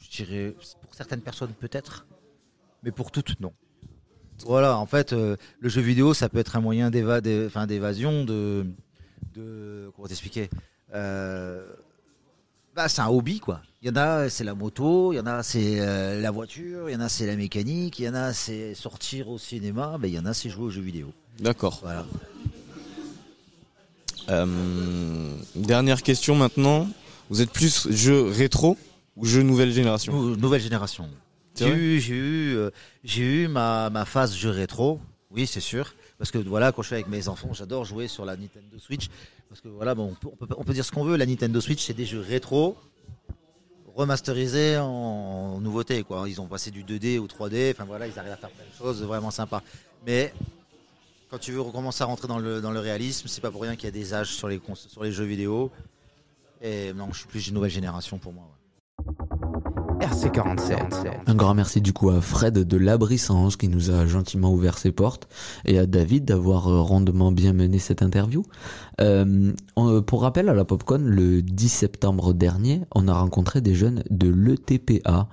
je dirais pour certaines personnes peut-être, mais pour toutes non. Voilà, en fait, euh, le jeu vidéo, ça peut être un moyen d'évasion, de, de, comment t'expliquer Euh, bah, c'est un hobby quoi. Il y en a, c'est la moto, il y en a, c'est euh, la voiture, il y en a, c'est la mécanique, il y en a, c'est sortir au cinéma, ben, il y en a, c'est jouer aux jeux vidéo. D'accord. Voilà. Euh, dernière question maintenant. Vous êtes plus jeu rétro ou jeu nouvelle génération? Nou- Nouvelle génération. J'ai eu, j'ai eu, euh, j'ai eu ma, ma phase jeu rétro. Oui, c'est sûr. Parce que voilà, quand je suis avec mes enfants, j'adore jouer sur la Nintendo Switch. Parce que voilà, bon, on, peut, on dire ce qu'on veut. La Nintendo Switch, c'est des jeux rétro remasterisés en, en nouveauté. Quoi. Ils ont passé du 2D au 3D. Enfin voilà, ils arrivent à faire plein de choses vraiment sympas. Mais quand tu veux recommencer à rentrer dans le, dans le réalisme, c'est pas pour rien qu'il y a des âges sur les, sur les jeux vidéo. Et non, je suis plus une nouvelle génération pour moi. ouais. RC47. Un grand merci du coup à Fred de l'Abrissance qui nous a gentiment ouvert ses portes et à David d'avoir euh, rondement bien mené cette interview. Euh, pour rappel, à la Popcon, le 10 septembre dernier, on a rencontré des jeunes de l'ETPA,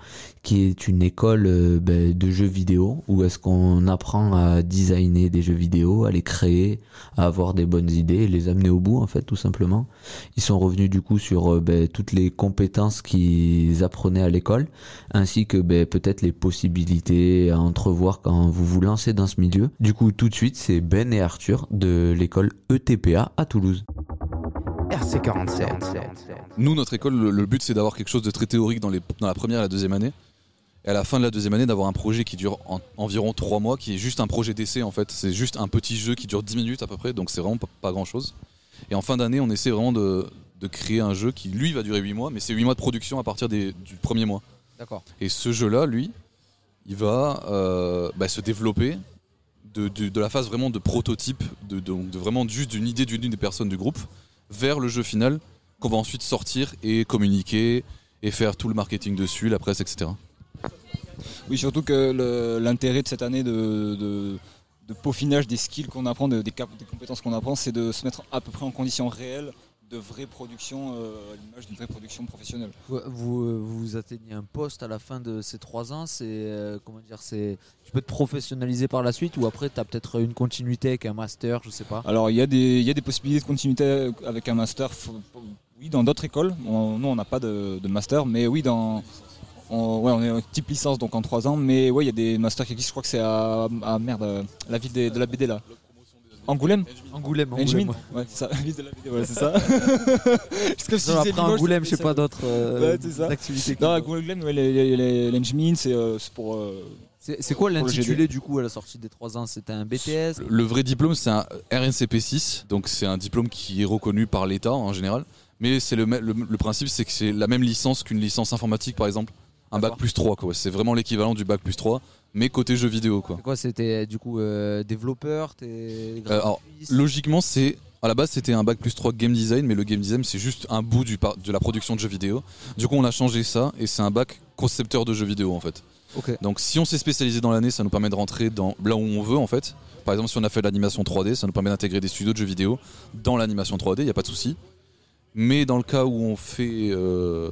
qui est une école euh, ben, de jeux vidéo où est-ce qu'on apprend à designer des jeux vidéo, à les créer, à avoir des bonnes idées et les amener au bout en fait tout simplement. Ils sont revenus du coup sur euh, ben, toutes les compétences qu'ils apprenaient à l'école, ainsi que ben, peut-être les possibilités à entrevoir quand vous vous lancez dans ce milieu. Du coup tout de suite c'est Ben et Arthur de l'école ETPA à Toulouse. RC47. Nous, notre école, le, le but c'est d'avoir quelque chose de très théorique dans, les, dans la première et la deuxième année. Et à la fin de la deuxième année, d'avoir un projet qui dure en- environ trois mois, qui est juste un projet d'essai en fait. C'est juste un petit jeu qui dure 10 minutes à peu près, donc c'est vraiment pas, pas grand chose. Et en fin d'année, on essaie vraiment de, de créer un jeu qui lui va durer 8 mois, mais c'est 8 mois de production à partir des- du premier mois. D'accord. Et ce jeu-là, lui, il va euh, bah, se développer de, de- de la phase vraiment de prototype, de vraiment juste d'une idée d'une des personnes du groupe, vers le jeu final qu'on va ensuite sortir et communiquer et faire tout le marketing dessus, la presse, etc. Oui, surtout que l'intérêt de cette année de, de- de peaufinage des skills qu'on apprend, de- des, cap- des compétences qu'on apprend, c'est de se mettre à peu près en conditions réelles de vraie production, euh, à l'image d'une vraie production professionnelle. Vous, vous, vous atteignez un poste à la fin de ces trois ans, c'est euh, comment dire, c'est tu peux te professionnaliser par la suite ou après tu as peut-être une continuité avec un master, je sais pas? Alors il y, a des- il y a des possibilités de continuité avec un master. Oui, dans d'autres écoles. On- nous, on n'a pas de, de master, mais oui, dans. On, ouais, on est en type licence, donc en trois ans. Mais ouais, il y a des masters qui existent. Je crois que c'est à, à merde, la ville des- de la BD là. Angoulême? Angoulême, Engine Angoulême, Ouais, c'est ça, la ville de la BD, voilà, c'est ça. Parce que si Non, c'est après Limoges, Angoulême, je sais pas d'autres euh, activités. Non, Angoulême, ouais, l'Engine, c'est euh, c'est pour. euh, C'est quoi l'intitulé du coup à la sortie des trois ans? C'était un BTS Le vrai diplôme, c'est un RNCP6, donc c'est un diplôme qui est reconnu par l'État en général. Mais c'est le, le, le principe, c'est que c'est la même licence qu'une licence informatique, par exemple. Un bac plus 3, quoi. C'est vraiment l'équivalent du bac plus 3, mais côté jeu vidéo, quoi. C'est quoi C'était du coup euh, développeur t'es Euh, alors, logiquement, c'est à la base c'était un bac plus 3 game design, mais le game design c'est juste un bout du par- de la production de jeux vidéo. Du coup, on a changé ça et c'est un bac concepteur de jeux vidéo en fait. Ok. Donc si on s'est spécialisé dans l'année, ça nous permet de rentrer dans là où on veut en fait. Par exemple, si on a fait de l'animation 3D, ça nous permet d'intégrer des studios de jeux vidéo dans l'animation 3D, il n'y a pas de souci. Mais dans le cas où on fait euh, euh,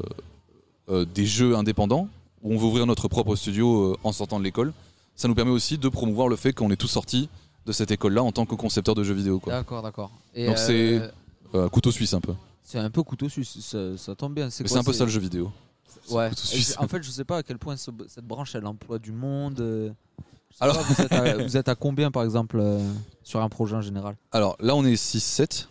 des jeux indépendants, où on veut ouvrir notre propre studio euh, en sortant de l'école, ça nous permet aussi de promouvoir le fait qu'on est tous sortis de cette école-là en tant que concepteur de jeux vidéo. D'accord, d'accord. Donc c'est euh, euh, couteau suisse un peu. C'est un peu couteau suisse, ça, ça tombe bien. C'est un peu ça le jeu vidéo. Ouais. En fait, je sais pas à quel point ce- cette branche elle emploie du monde. euh, Alors- pas, vous, êtes à, vous êtes à combien par exemple euh, sur un projet en général? Alors là, on est 6-7.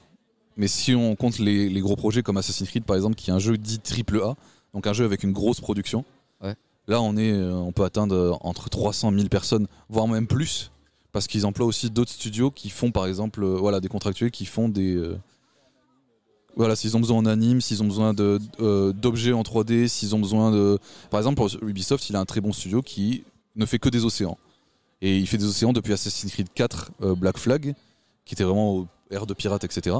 Mais si on compte les, les gros projets comme Assassin's Creed par exemple, qui est un jeu dit triple A, donc un jeu avec une grosse production, Ouais. là on, est, euh, on peut atteindre euh, entre 300 000 personnes, voire même plus, parce qu'ils emploient aussi d'autres studios qui font par exemple euh, voilà, des contractuels qui font des. euh, voilà, s'ils ont besoin en anime, s'ils ont besoin euh, d'objets en 3D, s'ils ont besoin de. Par exemple, Ubisoft, il a un très bon studio qui ne fait que des océans. Et il fait des océans depuis Assassin's Creed 4 euh, Black Flag, qui était vraiment au ère de pirates, etc.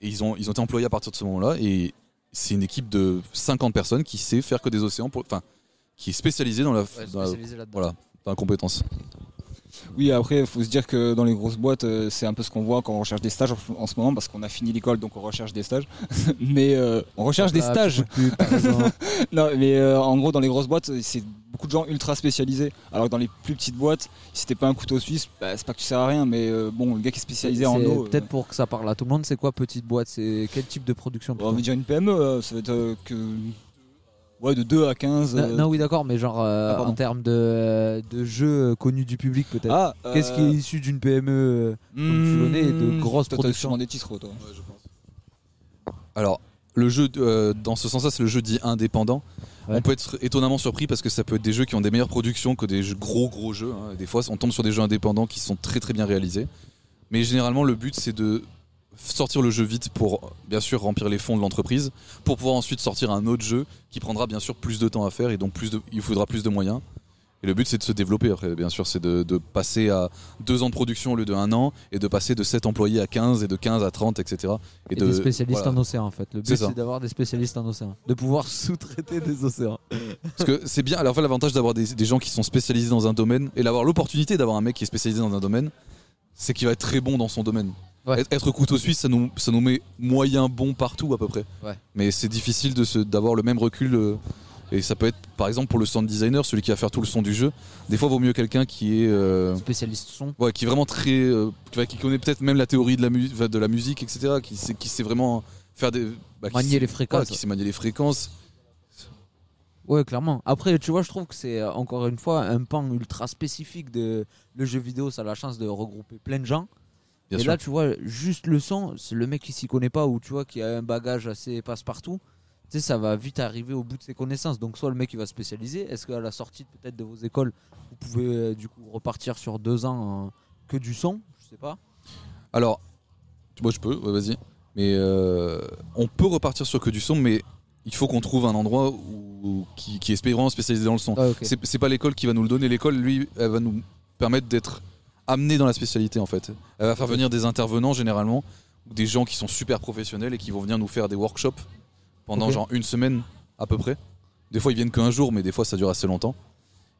Et ils ont, ils ont été employés à partir de ce moment-là. Et c'est une équipe de 50 personnes qui sait faire que des océans, pour, enfin, qui est spécialisée dans la, dans la- spécialisée là-dedans. voilà, dans la compétence. Oui, après, il faut se dire que dans les grosses boîtes, euh, c'est un peu ce qu'on voit quand on recherche des stages en, ce moment, parce qu'on a fini l'école, donc on recherche des stages. mais euh, on recherche des stages. non, mais euh, en gros, dans les grosses boîtes, c'est beaucoup de gens ultra spécialisés. Alors que dans les plus petites boîtes, si t'es pas un couteau suisse, bah, c'est pas que tu sers à rien, mais euh, bon, le gars qui est spécialisé en eau. Peut-être pour que ça parle à tout le monde, c'est quoi petite boîte? C'est quel type de production on va dire une PME, ça va être que. Ouais, de 2 à 15. Non, euh, non, oui, d'accord, mais genre euh, Ah, en termes de, de jeux euh, connus du public, peut-être. Ah, Qu'est-ce qui euh, est issu d'une PME euh, comme tu l'en es, de Hmm, grosses productions des titres, toi. Alors, le jeu, euh, dans ce sens-là, c'est le jeu dit indépendant. On peut être étonnamment surpris parce que ça peut être des jeux qui ont des meilleures productions que des jeux- gros gros jeux. hein. Des fois, on tombe sur des jeux indépendants qui sont très très bien réalisés. Mais généralement, le but c'est de sortir le jeu vite pour bien sûr remplir les fonds de l'entreprise, pour pouvoir ensuite sortir un autre jeu qui prendra bien sûr plus de temps à faire et donc plus de, il faudra plus de moyens. Et le but c'est de se développer après, bien sûr, c'est de, de passer à deux ans de production au lieu de un an et de passer de 7 employés à 15 et de 15 à 30, etc. Et, de, des spécialistes voilà. en océan en fait. Le but c'est d'avoir des spécialistes en océan. De pouvoir sous-traiter des océans. Parce que c'est bien, alors en fait, l'avantage d'avoir des, des gens qui sont spécialisés dans un domaine et d'avoir l'opportunité d'avoir un mec qui est spécialisé dans un domaine, c'est qu'il va être très bon dans son domaine. Être, être couteau suisse, ça nous, ça nous met moyen bon partout à peu près. Ouais. Mais c'est difficile d'avoir le même recul. euh, et ça peut être, par exemple, pour le sound designer, celui qui va faire tout le son du jeu, des fois, vaut mieux quelqu'un qui est. euh, Spécialiste son. Ouais, qui est vraiment très. euh, qui connaît peut-être même la théorie de la, mu- de la musique, etc. Qui sait, qui sait vraiment faire des. bah, Manier sait- les fréquences. voilà, qui sait manier les fréquences. Ouais, clairement. Après, tu vois, je trouve que c'est encore une fois un pan ultra spécifique de le jeu vidéo. Ça a la chance de regrouper plein de gens. Bien et sûr. là, tu vois, juste le son, c'est le mec qui s'y connaît pas ou tu vois qui a un bagage assez passe-partout. Tu sais, ça va vite arriver au bout de ses connaissances. Donc, soit le mec il va spécialiser. Est-ce qu'à la sortie peut-être de vos écoles, vous pouvez euh, du coup repartir sur deux ans euh, que du son Je sais pas. Alors, moi je peux, ouais, vas-y. Mais euh, on peut repartir sur que du son, mais il faut qu'on trouve un endroit où, qui, qui est vraiment spécialisé dans le son. Ah, ok. C'est c'est pas l'école qui va nous le donner. L'école, lui, elle va nous permettre d'être amené dans la spécialité en fait. Elle va faire venir des intervenants généralement, ou des gens qui sont super professionnels et qui vont venir nous faire des workshops pendant genre une semaine à peu près. Des fois ils viennent qu'un jour, mais des fois ça dure assez longtemps.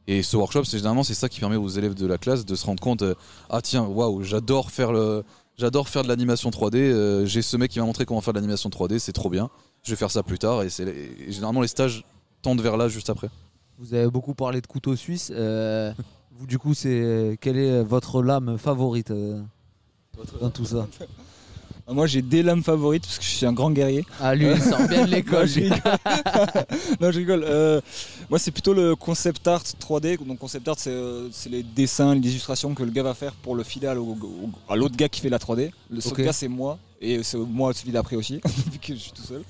Et ce workshop, c'est généralement c'est ça qui permet aux élèves de la classe de se rendre compte, euh, ah tiens, waouh, j'adore faire le, j'adore faire de l'animation 3D. euh, J'ai ce mec qui m'a montré comment faire de l'animation 3D, c'est trop bien. Je vais faire ça plus tard. Et, c'est et généralement les stages tendent vers là juste après. Vous avez beaucoup parlé de couteau suisse. euh, vous, du coup, c'est quelle est votre lame favorite euh, dans tout ça Moi j'ai des lames favorites parce que je suis un grand guerrier. Ah, lui, il sort bien de l'école, Non, je rigole. non, je rigole. Euh, moi c'est plutôt le concept art 3D. Donc concept art c'est euh, c'est les dessins, les illustrations que le gars va faire pour le filer à l'au- au- à l'autre gars qui fait la 3D. Le seul Ok. gars c'est moi et c'est moi celui d'après aussi vu que je suis tout seul.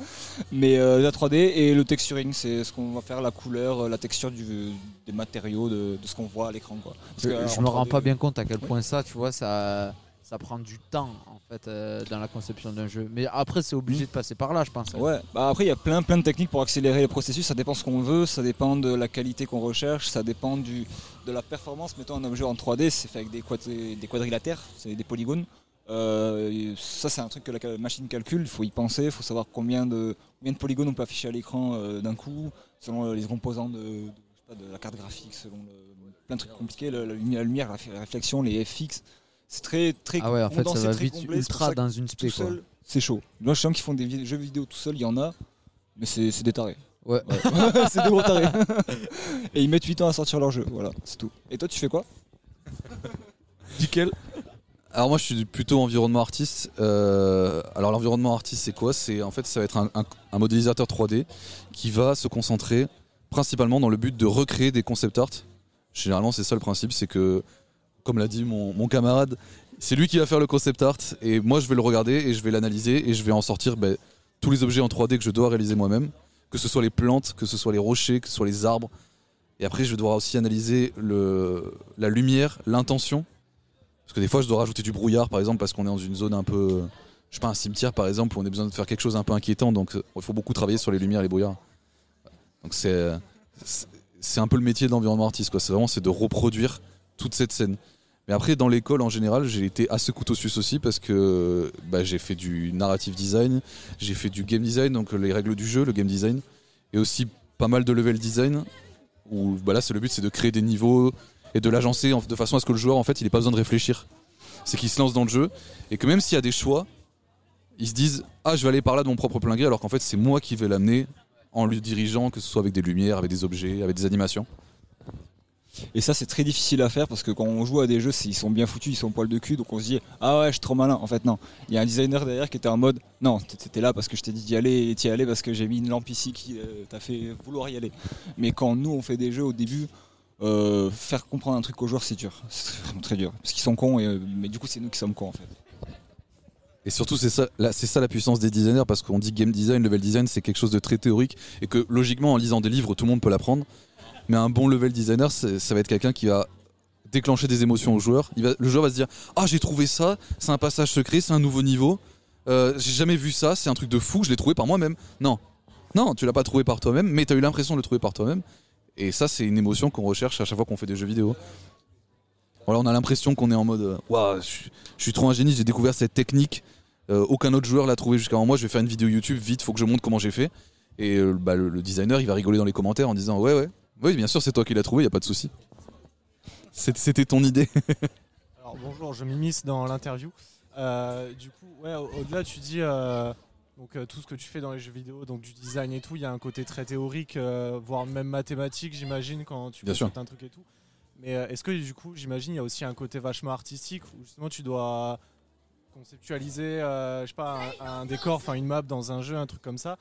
Mais euh, la 3D et le texturing c'est ce qu'on va faire la couleur, euh, la texture du- des matériaux, de, de ce qu'on voit à l'écran quoi. Parce que, euh, je me rends 3D, pas bien compte à quel point ça, tu vois, ça, ça prend du temps en fait euh, dans la conception d'un jeu. Mais après, c'est obligé de passer par là, je pense. Ouais, bah après il y a plein plein de techniques pour accélérer le processus, ça dépend ce qu'on veut, ça dépend de la qualité qu'on recherche, ça dépend du, de la performance. Mettons un objet en 3D, c'est fait avec des, quadri- des quadrilatères, c'est des polygones. Euh, ça c'est un truc que la machine calcule, il faut y penser, il faut savoir combien de, combien de polygones on peut afficher à l'écran euh, d'un coup, selon euh, les composants de, de- pas, de la carte graphique, selon le- plein de trucs compliqués, la lumière, la lumière, la la réflexion, les FX. C'est très très Ah ouais, en fait, ça va vite complet, ultra dans une spé, C'est chaud. Moi, je sens qu'ils font des jeux vidéo tout seul, il y en a, mais c'est c'est des tarés. Ouais. c'est des gros tarés. Et ils mettent 8 ans à sortir leur jeu, voilà, c'est tout. Et toi, tu fais quoi? Nickel. Alors moi je suis plutôt environnement artiste. Euh, alors l'environnement artiste c'est quoi? C'est en fait ça va être un, modélisateur 3D qui va se concentrer principalement dans le but de recréer des concept art. Généralement c'est ça le principe, c'est que comme l'a dit mon, camarade, c'est lui qui va faire le concept art et moi je vais le regarder et je vais l'analyser et je vais en sortir ben, tous les objets en 3D que je dois réaliser moi-même, que ce soit les plantes, que ce soit les rochers, que ce soit les arbres. Et après je vais devoir aussi analyser la lumière, l'intention. Parce que des fois, je dois rajouter du brouillard, par exemple, parce qu'on est dans une zone un peu. Je sais pas, un cimetière, par exemple, où on a besoin de faire quelque chose un peu inquiétant. Donc, il faut beaucoup travailler sur les lumières et les brouillards. Donc, c'est. c'est- C'est un peu le métier de l'environnement artiste, quoi. C'est vraiment c'est de reproduire toute cette scène. Mais après, dans l'école, en général, j'ai été assez couteau suisse aussi parce que bah, j'ai fait du narrative design, j'ai fait du game design, donc les règles du jeu, le game design, et aussi pas mal de level design, où bah là, c'est le but, c'est de créer des niveaux et de l'agencer en- de façon à ce que le joueur, en fait, il n'ait pas besoin de réfléchir. C'est qu'il se lance dans le jeu et que même s'il y a des choix, ils se disent Ah, je vais aller par là de mon propre plein gré, alors qu'en fait, c'est moi qui vais l'amener en lui dirigeant, que ce soit avec des lumières, avec des objets, avec des animations. Et ça, c'est très difficile à faire parce que quand on joue à des jeux, ils sont bien foutus, ils sont poil de cul, donc on se dit ah ouais, je suis trop malin. En fait, non. Il y a un designer derrière qui était en mode non, t'étais là parce que je t'ai dit d'y aller et t'y allé parce que j'ai mis une lampe ici qui euh, t'a fait vouloir y aller. Mais quand nous on fait des jeux au début, euh, faire comprendre un truc aux joueurs, c'est dur. C'est vraiment très dur parce qu'ils sont cons, euh, mais du coup, c'est nous qui sommes cons en fait. Et surtout, c'est ça, c'est ça la puissance des designers, parce qu'on dit game design, level design, c'est quelque chose de très théorique, et que logiquement, en lisant des livres, tout le monde peut l'apprendre. Mais un bon level designer, ça va être quelqu'un qui va déclencher des émotions au joueur. Le joueur va se dire Ah, j'ai trouvé ça, c'est un passage secret, c'est un nouveau niveau, euh, j'ai jamais vu ça, c'est un truc de fou, je l'ai trouvé par moi-même. Non, non, tu l'as pas trouvé par toi-même, mais tu as eu l'impression de le trouver par toi-même. Et ça, c'est une émotion qu'on recherche à chaque fois qu'on fait des jeux vidéo. On a l'impression qu'on est en mode euh, Waouh, je suis- trop un génie, j'ai découvert cette technique. Euh, aucun autre joueur l'a trouvé jusqu'à moi. Je vais faire une vidéo YouTube, vite, faut que je montre comment j'ai fait. Et euh, bah, le, designer, il va rigoler dans les commentaires en disant Ouais, ouais, oui, bien sûr, c'est toi qui l'as trouvé, y a pas de souci. C'était ton idée. Alors bonjour, je m'immisce dans l'interview. Du coup, ouais, au- au-delà, tu dis donc euh, tout ce que tu fais dans les jeux vidéo, donc du design et tout, il y a un côté très théorique, euh, voire même mathématique, j'imagine, quand tu consultes un truc et tout. Mais euh, est-ce que du coup, j'imagine, il y a aussi un côté vachement artistique où justement tu dois conceptualiser, je sais pas, un, un décor, enfin une map dans un jeu, un truc comme ça.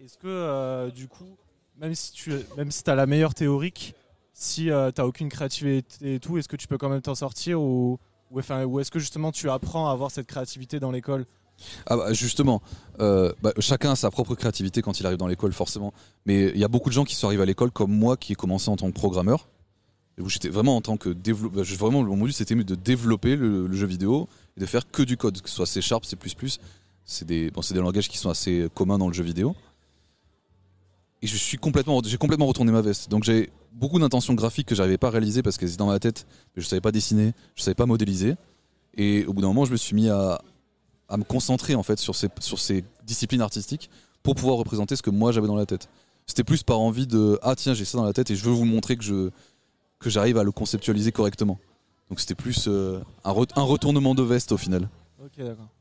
Est-ce que du coup, même si tu même si as la meilleure théorique, si tu t'as aucune créativité et tout, est-ce que tu peux quand même t'en sortir ou, ou, enfin, ou est-ce que justement tu apprends à avoir cette créativité dans l'école? Ah bah justement, euh, bah, chacun a sa propre créativité quand il arrive dans l'école, forcément. Mais il y a beaucoup de gens qui sont arrivés à l'école comme moi, qui ai commencé en tant que programmeur. J'étais vraiment en tant que développeur. Vraiment, mon but c'était de développer le, jeu vidéo et de faire que du code, que ce soit C Sharp, C. C'est des, des langages qui sont assez communs dans le jeu vidéo. Et je suis complètement, j'ai complètement retourné ma veste. Donc j'ai beaucoup d'intentions graphiques que j'arrivais pas à réaliser parce qu'elles étaient dans ma tête, mais je savais pas dessiner, je savais pas modéliser. Et au bout d'un moment, je me suis mis à, à me concentrer en fait sur ces, sur ces disciplines artistiques pour pouvoir représenter ce que moi j'avais dans la tête. C'était plus par envie de ah tiens j'ai ça dans la tête et je veux vous montrer que je que j'arrive à le conceptualiser correctement. Donc c'était plus euh, un, re- un retournement de veste au final.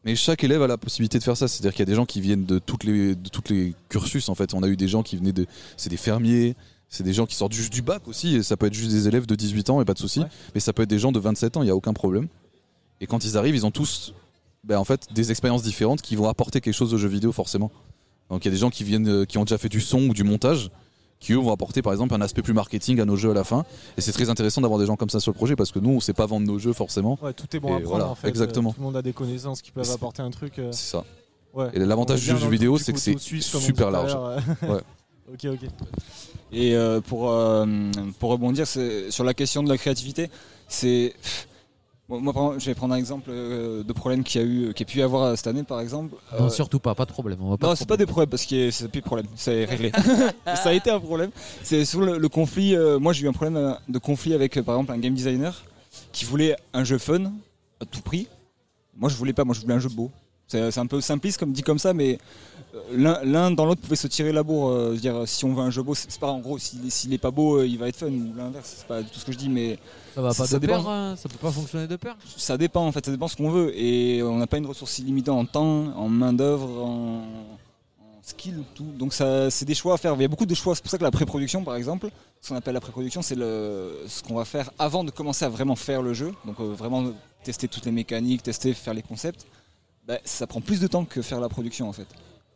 Mais chaque élève a la possibilité de faire ça. C'est-à-dire qu'il y a des gens qui viennent de toutes les, de toutes les cursus. En fait, on a eu des gens qui venaient de, c'est des fermiers, c'est des gens qui sortent juste du bac aussi. Et ça peut être juste des élèves de 18 ans et pas de souci. Mais ça peut être des gens de 27 ans. Il y a aucun problème. Et quand ils arrivent, ils ont tous, ben, en fait, des expériences différentes qui vont apporter quelque chose au jeu vidéo forcément. Donc il y a des gens qui viennent, euh, qui ont déjà fait du son ou du montage, qui eux vont apporter par exemple un aspect plus marketing à nos jeux à la fin. Et c'est très intéressant d'avoir des gens comme ça sur le projet parce que nous, on sait pas vendre nos jeux forcément. Ouais, tout est bon Et à prendre voilà, en fait. Exactement. Euh, Tout le monde a des connaissances qui peuvent apporter un truc. euh, C'est ça. Ouais. Et l'avantage du jeu vidéo, c'est que c'est super large. Ouais. ok, ok. Et euh, pour, euh, pour rebondir sur la question de la créativité, c'est. Moi, je vais prendre un exemple euh, de problème qu'il y a eu, qui a pu y avoir cette année, par exemple. Non, Euh, surtout pas, pas de problème. On va pas non, c'est pas des problèmes parce que c'est plus de problème, c'est réglé. ça a été un problème. C'est sur le, le conflit. euh, moi, j'ai eu un problème euh, de conflit avec, euh, par exemple, un game designer qui voulait un jeu fun à tout prix. Moi, je voulais pas. Moi, je voulais un jeu beau. C'est un peu simpliste comme dit comme ça, mais euh, l'un dans l'autre pouvait se tirer la bourre. euh, je veux dire, si on veut un jeu beau, c'est pas en gros, s'il est- s'il est pas beau, euh, il va être fun, ou l'inverse, c'est pas du tout ce que je dis, mais. Ça va pas de dépend. pair, hein, ça peut pas fonctionner de pair. Ça dépend en fait, ça dépend ce qu'on veut. Et on n'a pas une ressource illimitée en temps, en main-d'œuvre, en, en skill, tout. Donc ça, c'est des choix à faire. Il y a beaucoup de choix. C'est pour ça que la pré-production, par exemple, ce qu'on appelle la pré-production, c'est le, ce qu'on va faire avant de commencer à vraiment faire le jeu. Donc euh, vraiment tester toutes les mécaniques, tester, faire les concepts. Ben, ça prend plus de temps que faire la production en fait.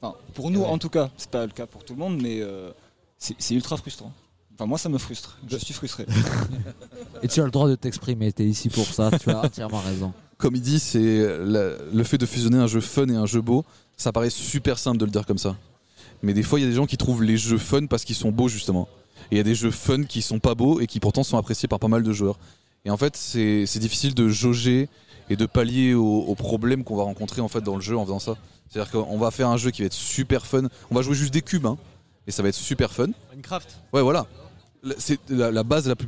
Enfin, pour nous Ouais. en tout cas, c'est pas le cas pour tout le monde, mais euh, c'est ultra frustrant. Enfin, moi ça me frustre. Je suis frustré. Et tu as le droit de t'exprimer, t'es ici pour ça, tu as entièrement raison. Comme il dit, c'est le fait de fusionner un jeu fun et un jeu beau. Ça paraît super simple de le dire comme ça. Mais des fois, il y a des gens qui trouvent les jeux fun parce qu'ils sont beaux, justement. Et il y a des jeux fun qui sont pas beaux et qui pourtant sont appréciés par pas mal de joueurs. Et en fait, c'est c'est difficile de jauger et de pallier aux, aux problèmes qu'on va rencontrer en fait dans le jeu en faisant ça. C'est-à-dire qu'on va faire un jeu qui va être super fun. On va jouer juste des cubes, hein, et ça va être super fun. Minecraft. Ouais, voilà. C'est la, la base la plus,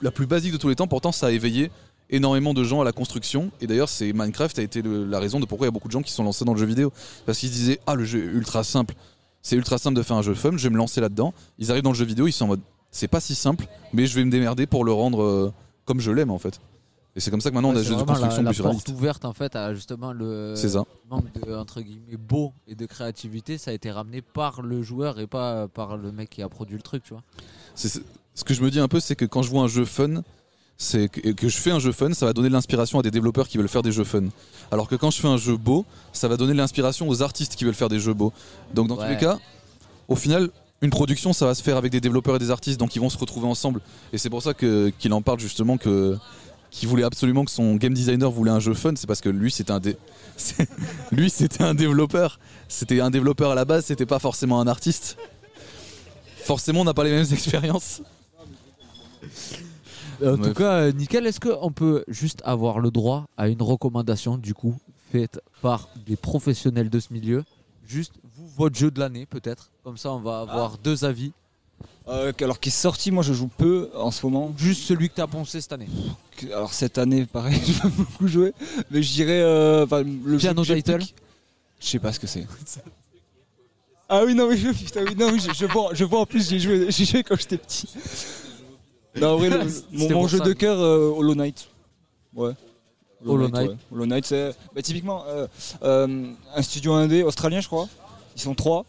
la plus basique de tous les temps. Pourtant, ça a éveillé énormément de gens à la construction. Et d'ailleurs, c'est Minecraft a été le- la raison de pourquoi il y a beaucoup de gens qui sont lancés dans le jeu vidéo. Parce qu'ils se disaient, ah, le jeu est ultra simple. C'est ultra simple de faire un jeu fun. Je vais me lancer là-dedans. Ils arrivent dans le jeu vidéo, ils sont en mode, c'est pas si simple, mais je vais me démerder pour le rendre euh, comme je l'aime en fait. Et c'est comme ça que maintenant on a des jeux de construction la, la plus porte réalistes. ouverte en fait à justement le manque de entre guillemets beau et de créativité, ça a été ramené par le joueur et pas par le mec qui a produit le truc, tu vois. C'est- ce que je me dis un peu, c'est que quand je vois un jeu fun, c'est que, je fais un jeu fun, ça va donner de l'inspiration à des développeurs qui veulent faire des jeux fun. Alors que quand je fais un jeu beau, ça va donner de l'inspiration aux artistes qui veulent faire des jeux beaux. Donc dans tous les cas, au final, une production, ça va se faire avec des développeurs et des artistes, donc ils vont se retrouver ensemble. Et c'est pour ça que qu'il en parle justement que qu'il voulait absolument que son game designer voulait un jeu fun, c'est parce que lui c'était un dé- c'est- lui c'était un développeur, c'était un développeur à la base, c'était pas forcément un artiste. Forcément, on n'a pas les mêmes expériences. En Ouais. tout cas, euh, nickel. Est-ce qu'on peut juste avoir le droit à une recommandation du coup faite par des professionnels de ce milieu? Juste vous, votre jeu de l'année peut-être. Comme ça, on va avoir deux avis. Euh, alors qui est sorti, moi je joue peu en ce moment. Juste celui que tu as poncé cette année. Alors cette année, pareil, je vais beaucoup jouer. Mais je dirais euh, enfin, le Piano jeu Title Je sais pas ce que c'est. Ah oui, non, oui, je- putain, oui, non, oui, je, je vois, je vois en plus, j'ai joué, j'ai joué quand j'étais petit. Non, en vrai, le- mon, jeu ça. de cœur, euh, Hollow Knight. Ouais. Hollow Knight. ouais. Hollow Knight, c'est bah, typiquement euh, euh, un studio indé australien, je crois. Ils sont trois.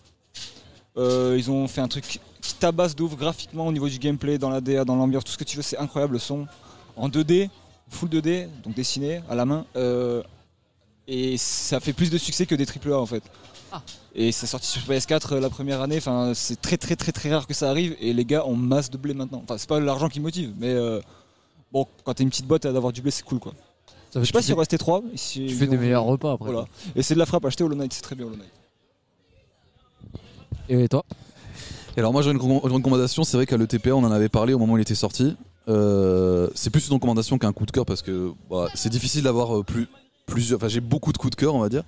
Ils ont fait un truc qui tabasse de ouf graphiquement au niveau du gameplay, dans la DA, dans l'ambiance, tout ce que tu veux, c'est incroyable. Le son en 2D, full 2D, donc dessiné à la main. Euh, et ça fait plus de succès que des AAA en fait. Ah. Et c'est sorti sur PS4 euh, la première année, enfin c'est très très très très rare que ça arrive et les gars ont masse de blé maintenant. Enfin c'est pas l'argent qui motive, mais euh, bon quand t'es une petite boîte d'avoir du blé c'est cool quoi. Ça Je sais pas s'il restait 3. tu fais des meilleurs repas après, Voilà. Et c'est de la frappe, acheter Hollow Knight, c'est très bien Hollow Knight. Et toi? Et alors moi j'ai une, recom- une recommandation, c'est vrai qu'à l'ETPA on en avait parlé au moment où il était sorti. Euh, c'est plus une recommandation qu'un coup de cœur parce que c'est difficile d'avoir euh, plus, plusieurs. Enfin j'ai beaucoup de coups de cœur on va dire.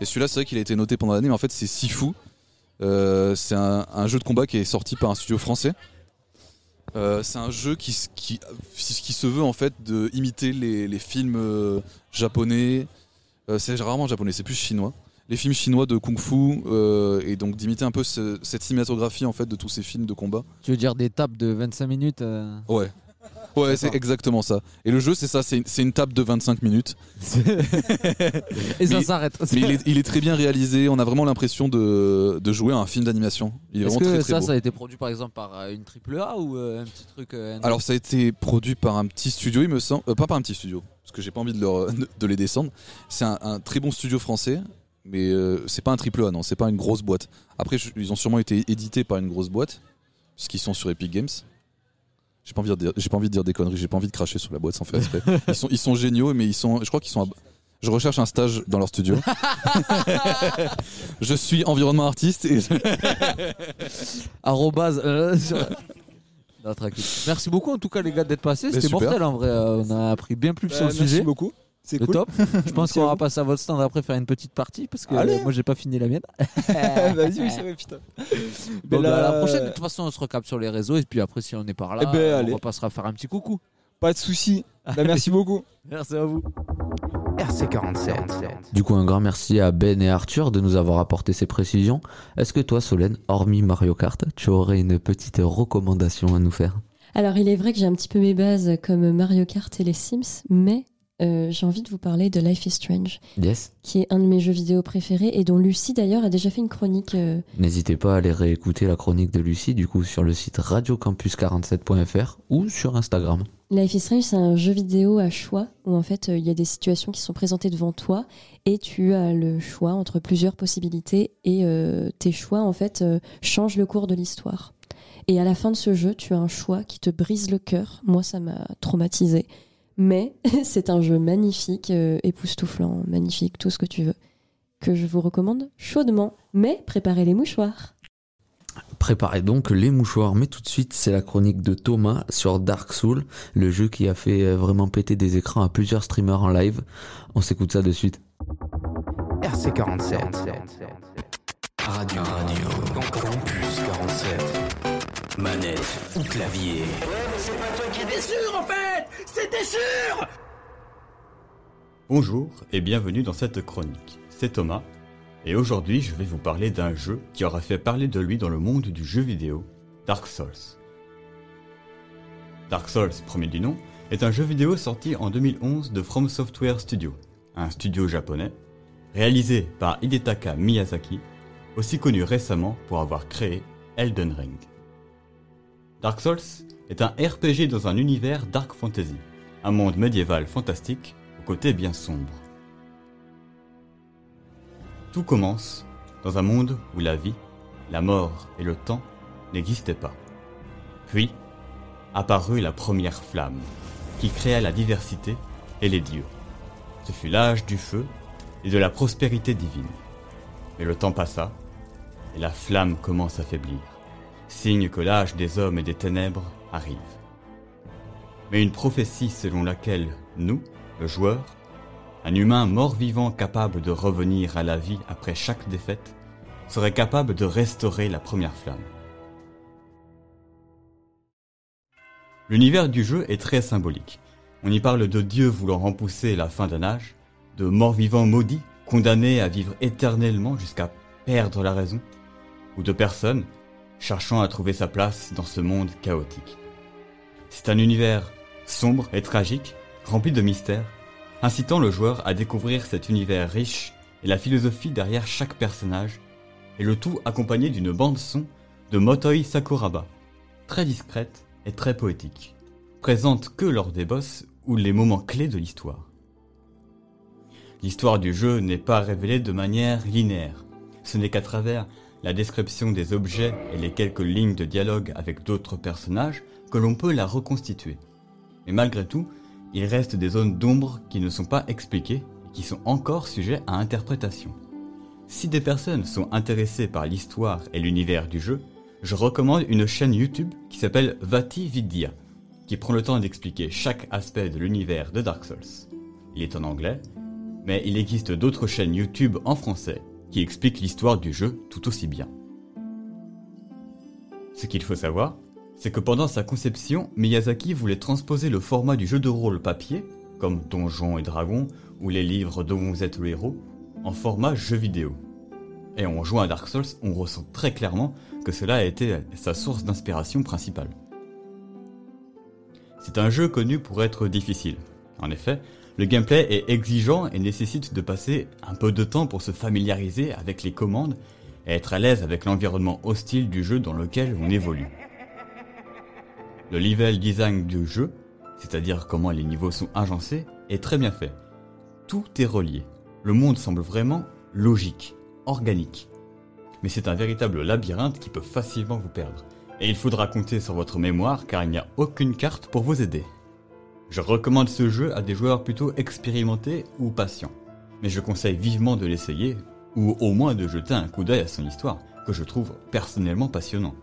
Et celui-là c'est vrai qu'il a été noté pendant l'année, mais en fait c'est Sifu. Euh, c'est un, jeu de combat qui est sorti par un studio français. C'est un jeu qui, qui, se veut en fait de imiter les, films japonais. C'est rarement japonais, c'est plus chinois. Les films chinois de kung-fu euh, et donc d'imiter un peu ce- cette cinématographie en fait de tous ces films de combat. Tu veux dire des tapes de 25 minutes euh, Ouais. Ouais, c'est exactement ça. Et le jeu, c'est ça, c'est une, une table de 25 minutes. Et ça s'arrête. Mais il est, il est très bien réalisé, on a vraiment l'impression de, de jouer à un film d'animation. Il est, Est-ce vraiment que très très ça, beau. ça a été produit par exemple par euh, une triple A ou un petit truc euh, Alors ça a été produit par un petit studio, il me semble, pas par un petit studio, parce que j'ai pas envie de, leur- de les descendre. C'est un, un très bon studio français, mais euh, c'est pas un triple A, non, c'est pas une grosse boîte. Après, je- ils ont sûrement été édités par une grosse boîte, puisqu'ils sont sur Epic Games. J'ai pas envie de dire, j'ai pas envie de dire des conneries, j'ai pas envie de cracher sur la boîte sans faire exprès. Ils sont, ils sont géniaux, mais ils sont, je crois qu'ils sont. à- je recherche un stage dans leur studio. je suis environnement artiste et Arrobase. euh, sur- Non, tranquille. Merci beaucoup en tout cas les gars d'être passés. C'était super. mortel en vrai. Euh, On a appris bien plus sur le merci sujet. beaucoup. C'est cool. top. Je pense qu'on va passer à votre stand après faire une petite partie parce que Allez. euh, moi j'ai pas fini la mienne. Vas-y, oui, c'est vrai, putain. Bon, Mais bah, à la là- prochaine, de toute façon, on se recapte sur les réseaux et puis après, si on est par là, Eh ben, euh, on repassera faire un petit coucou. Pas de soucis. Bah, merci beaucoup. Merci à vous. RC47. Du coup, un grand merci à Ben et Arthur de nous avoir apporté ces précisions. Est-ce que toi, Solène, hormis Mario Kart, tu aurais une petite recommandation à nous faire? Alors, il est vrai que j'ai un petit peu mes bases comme Mario Kart et les Sims, mais euh, j'ai envie de vous parler de Life is Strange, Yes. qui est un de mes jeux vidéo préférés et dont Lucie d'ailleurs a déjà fait une chronique. euh, N'hésitez pas à aller réécouter la chronique de Lucie, du coup, sur le site radiocampus47.fr ou sur Instagram. Life is Strange, c'est un jeu vidéo à choix où en fait euh, il y a des situations qui sont présentées devant toi et tu as le choix entre plusieurs possibilités et tes choix en fait changent le cours de l'histoire. Et à la fin de ce jeu, tu as un choix qui te brise le cœur. Moi, ça m'a traumatisé. Mais c'est un jeu magnifique, euh, époustouflant, magnifique, tout ce que tu veux, que je vous recommande chaudement. Mais préparez les mouchoirs. Préparez donc les mouchoirs, mais tout de suite, c'est la chronique de Thomas sur Dark Soul, le jeu qui a fait euh, vraiment péter des écrans à plusieurs streamers en live. On s'écoute ça de suite. RC47. Radio, radio, Campus 47. Manette ou clavier. C'est pas toi qui étais sûr en fait C'était sûr Bonjour et bienvenue dans cette chronique. C'est Thomas et aujourd'hui je vais vous parler d'un jeu qui aura fait parler de lui dans le monde du jeu vidéo, Dark Souls. Dark Souls, premier du nom, est un jeu vidéo sorti en 2011 de From Software Studio, un studio japonais, réalisé par Hidetaka Miyazaki, aussi connu récemment pour avoir créé Elden Ring. Dark Souls est un RPG dans un univers dark fantasy, un monde médiéval fantastique au côté bien sombre. Tout commence dans un monde où la vie, la mort et le temps n'existaient pas. Puis apparut la première flamme, qui créa la diversité et les dieux. Ce fut l'âge du feu et de la prospérité divine. Mais le temps passa, et la flamme commence à faiblir, signe que l'âge des hommes et des ténèbres arrive. Mais une prophétie selon laquelle nous, le joueur, un humain mort-vivant capable de revenir à la vie après chaque défaite, serait capable de restaurer la première flamme. L'univers du jeu est très symbolique. On y parle de dieux voulant repousser la fin d'un âge, de morts-vivants maudits condamnés à vivre éternellement jusqu'à perdre la raison, ou de personnes cherchant à trouver sa place dans ce monde chaotique. C'est un univers sombre et tragique, rempli de mystères, incitant le joueur à découvrir cet univers riche et la philosophie derrière chaque personnage, et le tout accompagné d'une bande-son de Motoi Sakuraba, très discrète et très poétique, présente que lors des boss ou les moments clés de l'histoire. L'histoire du jeu n'est pas révélée de manière linéaire, ce n'est qu'à travers la description des objets et les quelques lignes de dialogue avec d'autres personnages que l'on peut la reconstituer. Mais malgré tout, il reste des zones d'ombre qui ne sont pas expliquées et qui sont encore sujets à interprétation. Si des personnes sont intéressées par l'histoire et l'univers du jeu, je recommande une chaîne YouTube qui s'appelle Vati Vidya, qui prend le temps d'expliquer chaque aspect de l'univers de Dark Souls. Il est en anglais, mais il existe d'autres chaînes YouTube en français qui expliquent l'histoire du jeu tout aussi bien. Ce qu'il faut savoir, c'est que pendant sa conception, Miyazaki voulait transposer le format du jeu de rôle papier, comme Donjons et Dragons ou les livres dont vous êtes le héros, en format jeu vidéo. Et en jouant à Dark Souls, on ressent très clairement que cela a été sa source d'inspiration principale. C'est un jeu connu pour être difficile. En effet, le gameplay est exigeant et nécessite de passer un peu de temps pour se familiariser avec les commandes et être à l'aise avec l'environnement hostile du jeu dans lequel on évolue. Le level design du jeu, c'est-à-dire comment les niveaux sont agencés, est très bien fait. Tout est relié. Le monde semble vraiment logique, organique. Mais c'est un véritable labyrinthe qui peut facilement vous perdre. Et il faudra compter sur votre mémoire car il n'y a aucune carte pour vous aider. Je recommande ce jeu à des joueurs plutôt expérimentés ou patients. Mais je conseille vivement de l'essayer, ou au moins de jeter un coup d'œil à son histoire, que je trouve personnellement passionnant.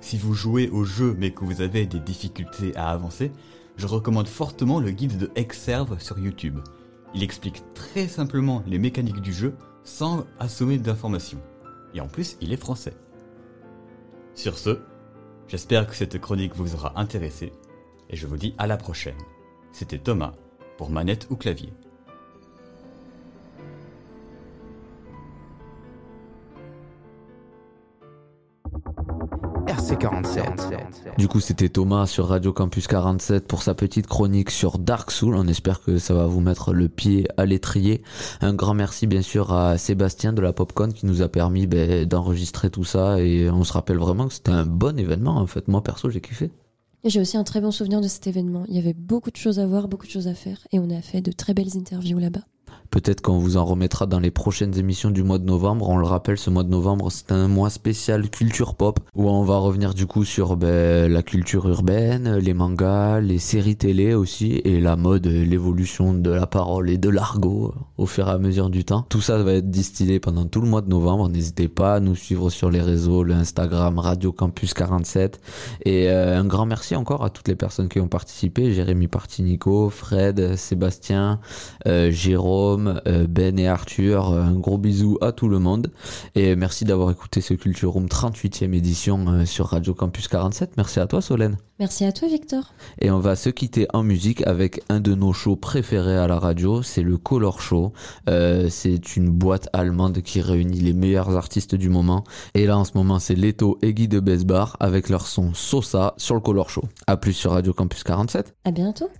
Si vous jouez au jeu mais que vous avez des difficultés à avancer, je recommande fortement le guide de Exerve sur YouTube. Il explique très simplement les mécaniques du jeu sans assommer d'informations. Et en plus, il est français. Sur ce, j'espère que cette chronique vous aura intéressé et je vous dis à la prochaine. C'était Thomas pour manette ou clavier. RC47. Du coup, c'était Thomas sur Radio Campus 47 pour sa petite chronique sur Dark Soul. On espère que ça va vous mettre le pied à l'étrier. Un grand merci bien sûr à Sébastien de la Popcorn qui nous a permis ben, d'enregistrer tout ça et on se rappelle vraiment que c'était un bon événement en fait. Moi perso, j'ai kiffé. J'ai aussi un très bon souvenir de cet événement. Il y avait beaucoup de choses à voir, beaucoup de choses à faire, et on a fait de très belles interviews là-bas. Peut-être qu'on vous en remettra dans les prochaines émissions du mois de novembre. On le rappelle, ce mois de novembre, c'est un mois spécial culture pop où on va revenir du coup sur ben, la culture urbaine, les mangas, les séries télé aussi et la mode, l'évolution de la parole et de l'argot au fur et à mesure du temps. Tout ça va être distillé pendant tout le mois de novembre. N'hésitez pas à nous suivre sur les réseaux, le Instagram Radio Campus 47 et euh, un grand merci encore à toutes les personnes qui ont participé. Jérémy Partinico, Fred, Sébastien, euh, Jérôme, euh, Ben et Arthur. Un gros bisou à tout le monde. Et merci d'avoir écouté ce Culture Room 38e édition euh, sur Radio Campus 47. Merci à toi Solène. Merci à toi, Victor. Et on va se quitter en musique avec un de nos shows préférés à la radio, c'est le Color Show. Euh, c'est une boîte allemande qui réunit les meilleurs artistes du moment. Et là en ce moment c'est Leto et Guy de Besbar avec leur son Sosa sur le Color Show. A plus sur Radio Campus 47. À bientôt.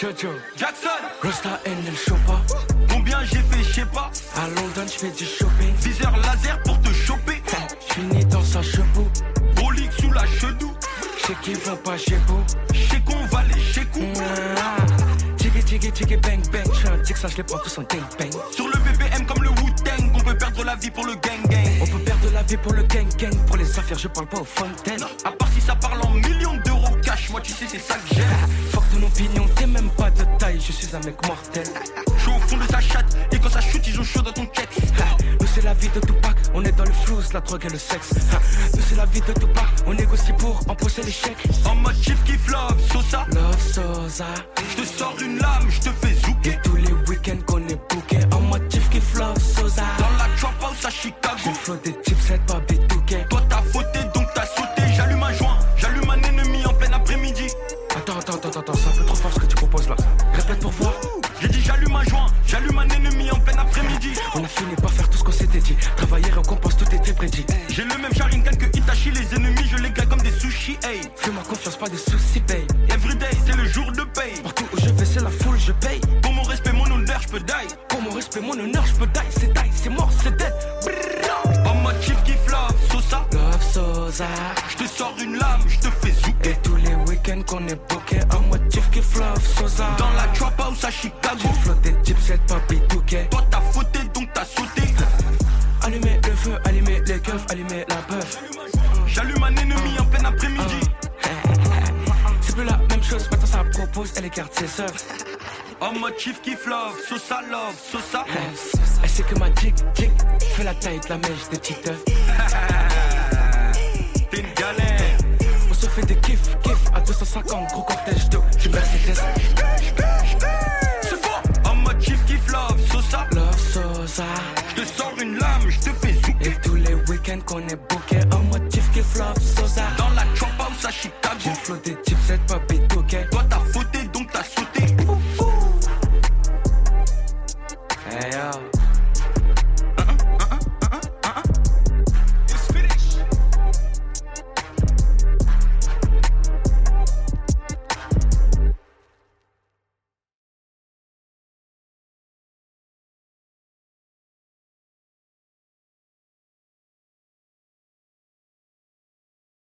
Jackson, Rosta and El Chopa. Combien j'ai fait, je sais pas. À London, je fais du shopping. Viseur laser pour te choper. J'finis dans sa chevaux. Brolique sous la chedou. J'sais qu'ils vont pas chez vous. J'sais qu'on va les chez Tiggy tiggy tiggy bang bang. J'fais un tic, ça je les prends tous en gang bang. Sur le BBM comme le Wu-Tang. On peut perdre la vie pour le gang gang. On peut perdre la vie pour le gang gang. Pour les affaires, je parle pas aux fontaines. À part si ça parle en millions d'euros cash. Moi, tu sais, c'est ça que j'aime. Ton opinion, t'es même pas de taille. Je suis un mec mortel. Je suis au fond de sa chatte. Et quand ça chute, ils ont chaud dans ton check. Nous, c'est la vie de Tupac. On est dans le flou, la drogue et le sexe. Nous, c'est la vie de Tupac. On négocie pour empocher l'échec. En mode chief kiff love, Sosa. Love Sosa. Je te sors une lame, je te fais zouker. Et tous les week-ends qu'on est booké. En mode chief kiff love, Sosa. Dans la trap house à Chicago. Chief kiff love, Sosa love, Sosa. Elle sait que ma jig, jig, fait la taille de la mèche des petites